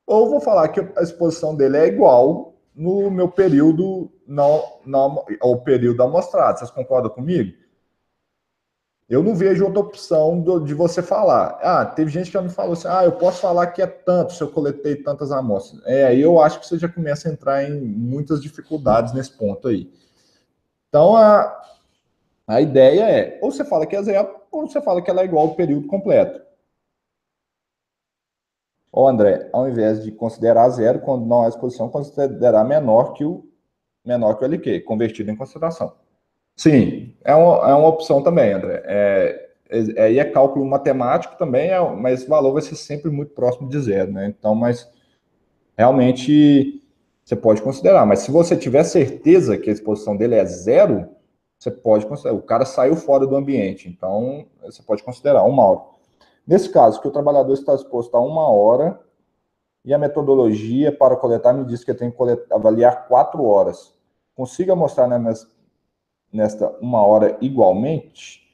ou vou falar que a exposição dele é igual no meu período não, não ao período amostrado. Vocês concordam comigo? Eu não vejo outra opção do, de você falar. Ah, teve gente que já me falou assim: ah, eu posso falar que é tanto se eu coletei tantas amostras. É, aí eu acho que você já começa a entrar em muitas dificuldades nesse ponto aí. Então, a, a ideia é: ou você fala que é zero, ou você fala que ela é igual ao período completo. Ou, André, ao invés de considerar zero, quando não há exposição, considerar menor que o menor que o LQ, convertido em concentração. Sim, é uma, é uma opção também, André. É, é, aí é, cálculo matemático também, é, mas o valor vai ser sempre muito próximo de zero, né? Então, mas realmente você pode considerar. Mas se você tiver certeza que a exposição dele é zero, você pode considerar. O cara saiu fora do ambiente, então você pode considerar uma hora. Nesse caso, que o trabalhador está exposto a uma hora e a metodologia para coletar me diz que eu tenho que avaliar quatro horas. Consiga mostrar né, nesta uma hora igualmente?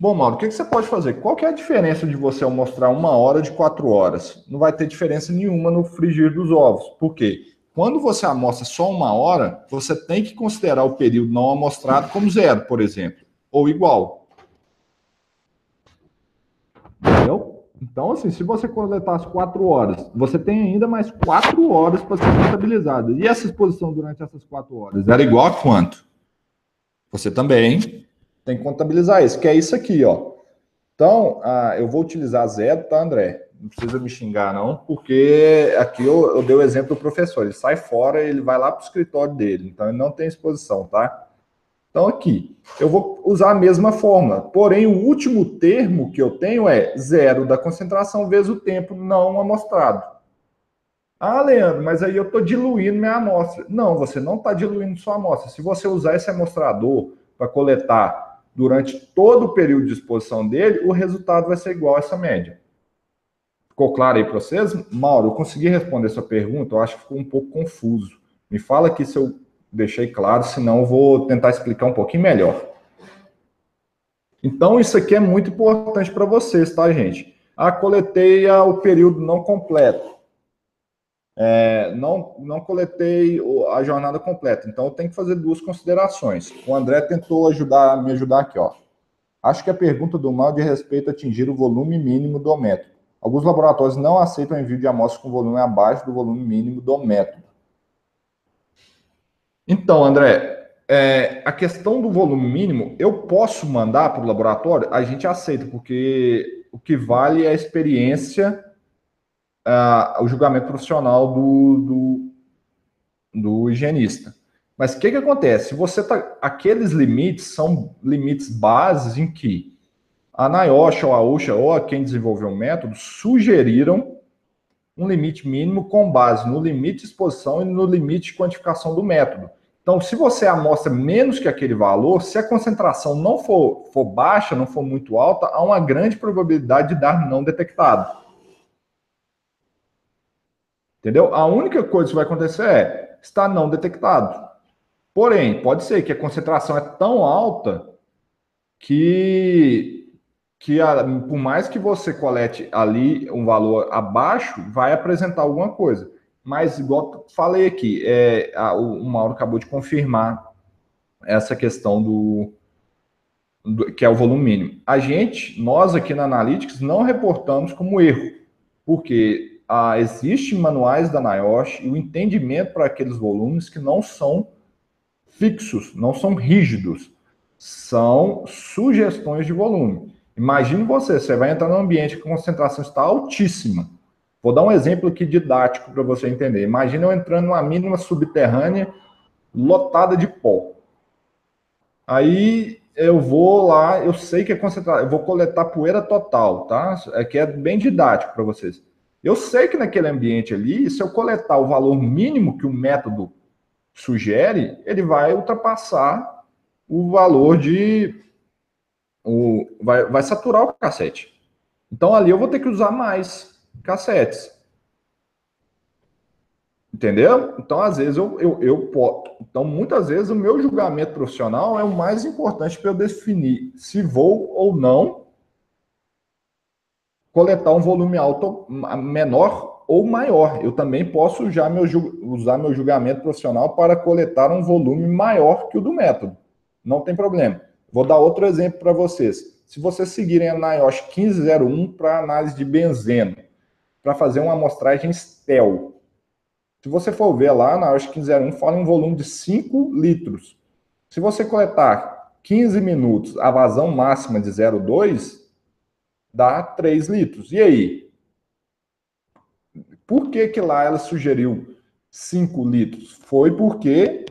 Bom, Mauro, o que, você pode fazer? Qual que é a diferença de você mostrar uma hora de quatro horas? Não vai ter diferença nenhuma no frigir dos ovos. Por quê? Quando você amostra só uma hora, você tem que considerar o período não amostrado como zero, por exemplo, ou igual. Entendeu? Então, assim, se você coletasse quatro horas, você tem ainda mais quatro horas para ser contabilizado. E essa exposição durante essas quatro horas? Era igual a quanto? Você também tem que contabilizar isso, que é isso aqui, ó. Então, ah, eu vou utilizar zero, tá, André? Não precisa me xingar, não, porque aqui eu, eu dei o exemplo do professor. Ele sai fora, ele vai lá para o escritório dele. Então, ele não tem exposição, tá? Então, aqui, eu vou usar a mesma fórmula, porém, o último termo que eu tenho é zero da concentração vezes o tempo não amostrado. Ah, Leandro, mas aí eu estou diluindo minha amostra. Não, você não está diluindo sua amostra. Se você usar esse amostrador para coletar durante todo o período de exposição dele, o resultado vai ser igual a essa média. Ficou claro aí para vocês? Mauro, eu consegui responder sua pergunta? Eu acho que ficou um pouco confuso. Me fala aqui se eu deixei claro, senão eu vou tentar explicar um pouquinho melhor. Então, isso aqui é muito importante para vocês, tá, gente? Ah, coletei o período não completo. É, não, não coletei a jornada completa, então eu tenho que fazer duas considerações. O André tentou ajudar, me ajudar aqui, ó. Acho que a pergunta do mal de respeito a atingir o volume mínimo do método. Alguns laboratórios não aceitam envio de amostras com volume abaixo do volume mínimo do método. Então, André, é, a questão do volume mínimo, eu posso mandar para o laboratório? A gente aceita, porque o que vale é a experiência, uh, o julgamento profissional do, do, do higienista. Mas o que, que acontece? Você tá. Aqueles limites são limites bases em que a NIOSH ou a OSHA ou quem desenvolveu o método sugeriram um limite mínimo com base no limite de exposição e no limite de quantificação do método. Então, se você amostra menos que aquele valor, se a concentração não for, for baixa, não for muito alta, há uma grande probabilidade de dar não detectado. Entendeu? A única coisa que vai acontecer é estar não detectado. Porém, pode ser que a concentração é tão alta que, que a, por mais que você colete ali um valor abaixo, vai apresentar alguma coisa. Mas, igual falei aqui, é, a, o Mauro acabou de confirmar essa questão do, do, que é o volume mínimo. A gente, nós aqui na Analytics, não reportamos como erro, porque ah, existem manuais da NIOSH e o entendimento para aqueles volumes que não são fixos, não são rígidos, são sugestões de volume. Imagine você, você vai entrar num ambiente que a concentração está altíssima Vou dar um exemplo aqui didático para você entender. Imagina eu entrando numa mínima subterrânea lotada de pó. Aí eu vou lá, eu sei que é concentrado, eu vou coletar poeira total, tá? É que é bem didático para vocês. Eu sei que naquele ambiente ali, se eu coletar o valor mínimo que o método sugere, ele vai ultrapassar o valor de. O, vai, vai saturar o cassete. Então ali eu vou ter que usar mais cassetes. Entendeu? Então, às vezes, eu, eu, eu Então, muitas vezes, o meu julgamento profissional é o mais importante para eu definir se vou ou não coletar um volume alto, menor ou maior. Eu também posso usar meu, usar meu julgamento profissional para coletar um volume maior que o do método. Não tem problema. Vou dar outro exemplo para vocês. Se vocês seguirem a NIOSH 1501 para análise de benzeno, para fazer uma amostragem STEL. Se você for ver lá, na OSH 1501 fala em um volume de 5 litros. Se você coletar 15 minutos, a vazão máxima de 0,2 dá 3 litros. E aí? Por que, que lá ela sugeriu 5 litros? Foi porque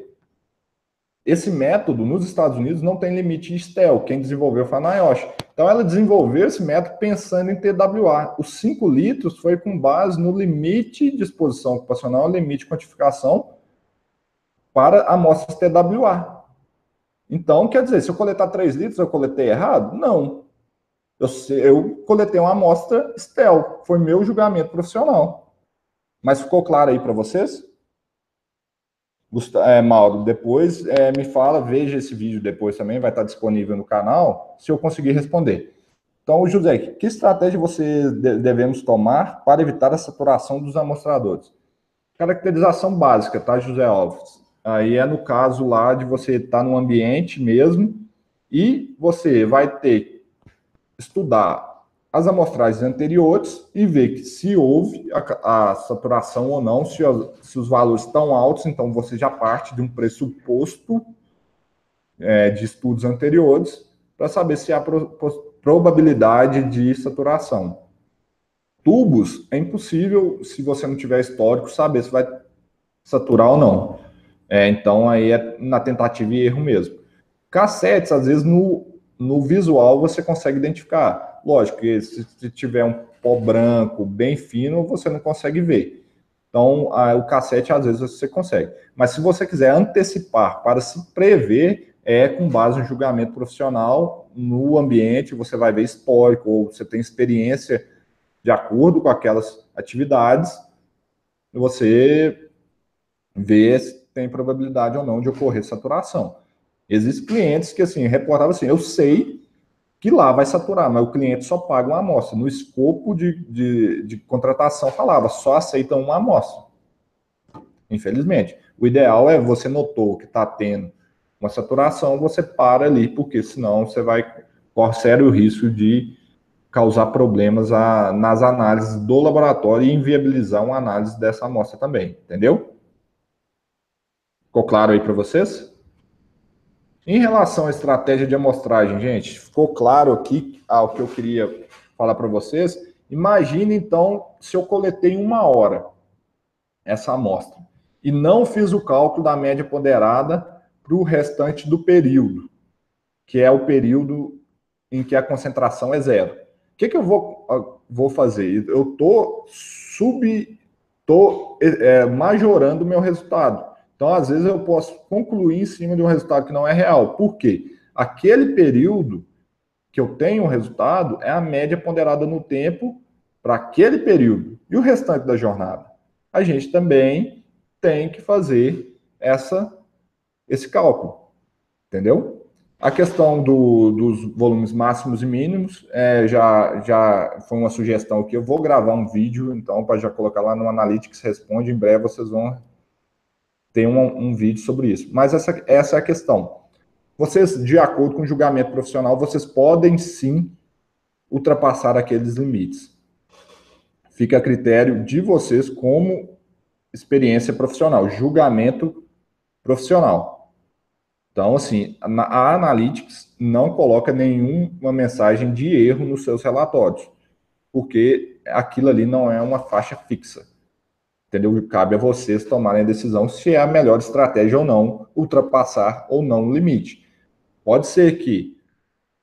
esse método nos Estados Unidos não tem limite de STEL. Quem desenvolveu foi a NIOSH. Então, ela desenvolveu esse método pensando em TWA. Os 5 litros foi com base no limite de exposição ocupacional, limite de quantificação para amostras TWA. Então, quer dizer, se eu coletar 3 litros, eu coletei errado? Não. Eu, eu coletei uma amostra STEL. Foi meu julgamento profissional. Mas ficou claro aí para vocês? É, Mauro, depois é, me fala, veja esse vídeo depois também, vai estar disponível no canal, se eu conseguir responder. Então, José, que estratégia você devemos tomar para evitar a saturação dos amostradores? Caracterização básica, tá, José Alves? Aí é no caso lá de você estar no ambiente mesmo e você vai ter estudar as amostragens anteriores e ver que se houve a, a saturação ou não, se, as, se, os valores estão altos, então você já parte de um pressuposto é, de estudos anteriores para saber se há pro, probabilidade de saturação. Tubos, é impossível, se você não tiver histórico, saber se vai saturar ou não. É, então, aí é na tentativa e erro mesmo. Cassetes, às vezes, no, no visual você consegue identificar. Lógico que se, se tiver um pó branco bem fino, você não consegue ver. Então, a, o cassete, às vezes, você consegue. Mas se você quiser antecipar para se prever, é com base no julgamento profissional no ambiente, você vai ver histórico, ou você tem experiência de acordo com aquelas atividades, você vê se tem probabilidade ou não de ocorrer saturação. Existem clientes que, assim, reportavam assim, eu sei que lá vai saturar, mas o cliente só paga uma amostra. No escopo de, de, de contratação falava, só aceitam uma amostra. Infelizmente. O ideal é você notou que está tendo uma saturação, você para ali, porque senão você vai correr sério risco de causar problemas a, nas análises do laboratório e inviabilizar uma análise dessa amostra também, entendeu? Ficou claro aí para vocês? Em relação à estratégia de amostragem, gente, ficou claro aqui ah, o que eu queria falar para vocês. Imagine então se eu coletei uma hora essa amostra e não fiz o cálculo da média ponderada para o restante do período, que é o período em que a concentração é zero. O que, que eu vou, ah, vou fazer? Eu estou sub, tô, é, majorando o meu resultado. Então, às vezes, eu posso concluir em cima de um resultado que não é real. Por quê? Aquele período que eu tenho o resultado é a média ponderada no tempo para aquele período. E o restante da jornada? A gente também tem que fazer essa, esse cálculo. Entendeu? A questão do, dos volumes máximos e mínimos é, já, já foi uma sugestão que eu vou gravar um vídeo, então, para já colocar lá no Analytics Responde. Em breve vocês vão tem um, um vídeo sobre isso. Mas essa, essa é a questão. Vocês, de acordo com o julgamento profissional, vocês podem sim ultrapassar aqueles limites. Fica a critério de vocês como experiência profissional, julgamento profissional. Então, assim, a Analytics não coloca nenhuma mensagem de erro nos seus relatórios, porque aquilo ali não é uma faixa fixa entendeu? Cabe a vocês tomarem a decisão se é a melhor estratégia ou não ultrapassar ou não o limite. Pode ser que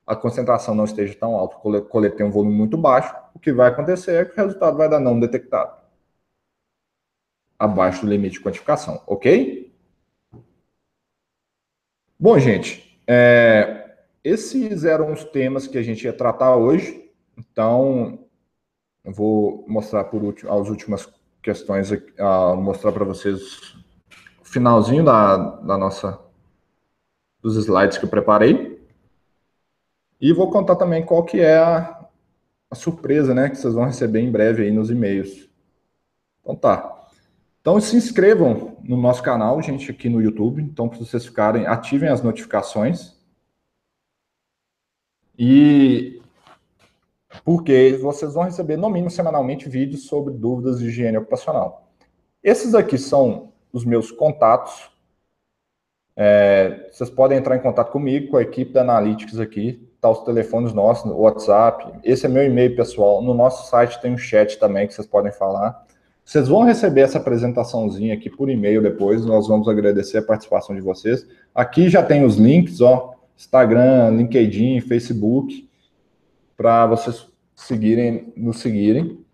a concentração não esteja tão alta, coletei um volume muito baixo, o que vai acontecer é que o resultado vai dar não detectado. Abaixo do limite de quantificação, ok? Bom, gente, é, esses eram os temas que a gente ia tratar hoje. Então, eu vou mostrar por último, as últimas questões a mostrar para vocês o finalzinho da, da nossa dos slides que eu preparei. E vou contar também qual que é a, a surpresa, né, que vocês vão receber em breve aí nos e-mails. Então tá. Então se inscrevam no nosso canal, gente, aqui no YouTube. Então, para vocês ficarem, ativem as notificações. E porque vocês vão receber, no mínimo, semanalmente, vídeos sobre dúvidas de higiene ocupacional. Esses aqui são os meus contatos. É, vocês podem entrar em contato comigo, com a equipe da Analytics aqui, tá os telefones nossos, o WhatsApp. Esse é meu e-mail pessoal. No nosso site tem um chat também que vocês podem falar. Vocês vão receber essa apresentaçãozinha aqui por e-mail depois. Nós vamos agradecer a participação de vocês. Aqui já tem os links, ó, Instagram, LinkedIn, Facebook para vocês seguirem, nos seguirem.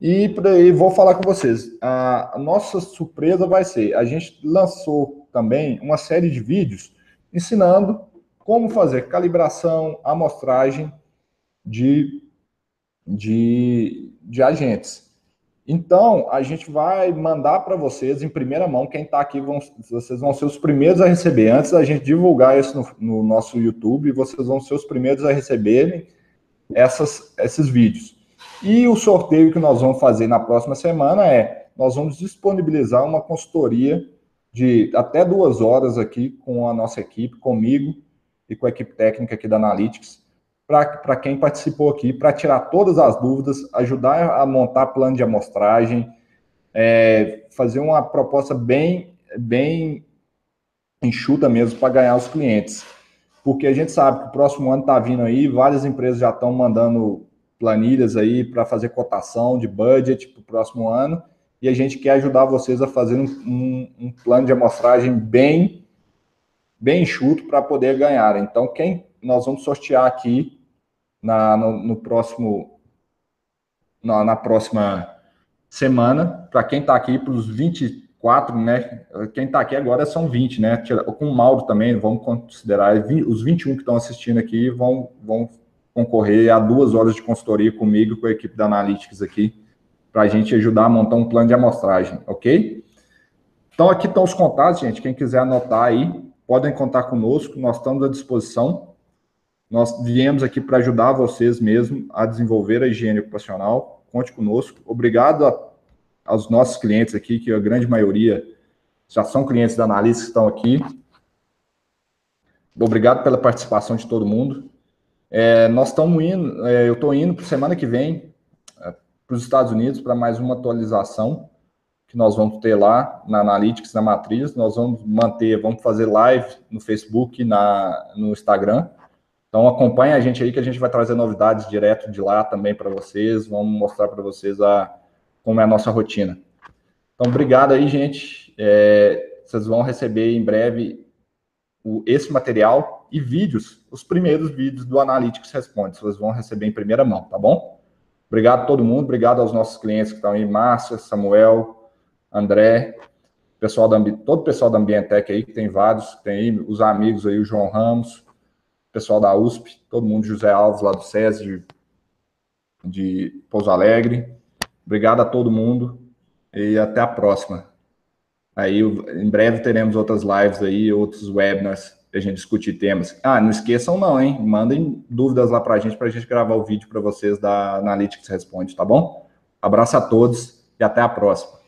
E, e vou falar com vocês. A, nossa surpresa vai ser: a gente lançou também uma série de vídeos ensinando como fazer calibração, amostragem de, de, de agentes. Então, a gente vai mandar para vocês em primeira mão. Quem está aqui, vão, vocês vão ser os primeiros a receber. Antes da gente divulgar isso no, no nosso YouTube, vocês vão ser os primeiros a receberem essas, esses vídeos. E o sorteio que nós vamos fazer na próxima semana é: nós vamos disponibilizar uma consultoria de até duas horas aqui com a nossa equipe, comigo e com a equipe técnica aqui da Analytics, para quem participou aqui, para tirar todas as dúvidas, ajudar a montar plano de amostragem, é, fazer uma proposta bem, bem enxuta mesmo para ganhar os clientes porque a gente sabe que o próximo ano está vindo aí, várias empresas já estão mandando planilhas aí para fazer cotação de budget para o próximo ano, e a gente quer ajudar vocês a fazer um, um, um plano de amostragem bem, bem enxuto para poder ganhar. Então, quem nós vamos sortear aqui na, no, no próximo na, na, próxima semana, para quem está aqui, para os 24, né? Quem está aqui agora são 20, né? Com o Mauro também, vamos considerar os 21 que estão assistindo aqui vão, vão concorrer a duas horas de consultoria comigo, com a equipe da Analytics aqui, para a gente ajudar a montar um plano de amostragem, ok? Então, aqui estão os contatos, gente. Quem quiser anotar aí, podem contar conosco, nós estamos à disposição. Nós viemos aqui para ajudar vocês mesmo a desenvolver a higiene ocupacional. Conte conosco. Obrigado a, aos nossos clientes aqui, que a grande maioria já são clientes da Analista que estão aqui. Obrigado pela participação de todo mundo. É, nós estamos indo, é, eu estou indo para semana que vem é, para os Estados Unidos para mais uma atualização que nós vamos ter lá na Analytics, na Matriz. Nós vamos manter, vamos fazer live no Facebook, na, no Instagram. Então acompanhe a gente aí que a gente vai trazer novidades direto de lá também para vocês. Vamos mostrar para vocês a, como é a nossa rotina. Então, obrigado aí, gente. É, vocês vão receber em breve o, esse material e vídeos, os primeiros vídeos do Analytics Responde. Vocês vão receber em primeira mão, tá bom? Obrigado a todo mundo, obrigado aos nossos clientes que estão aí, Márcia, Samuel, André, pessoal da, todo o pessoal da Ambientec aí, que tem vários, tem aí, os amigos aí, o João Ramos, pessoal da USP, todo mundo, José Alves lá do SESI, de, de Pouso Alegre. Obrigado a todo mundo e até a próxima. Aí, em breve teremos outras lives aí, outros webinars para a gente discutir temas. Ah, não esqueçam não, hein? Mandem dúvidas lá para a gente, para a gente gravar o vídeo para vocês da Analytics Responde, tá bom? Abraço a todos e até a próxima.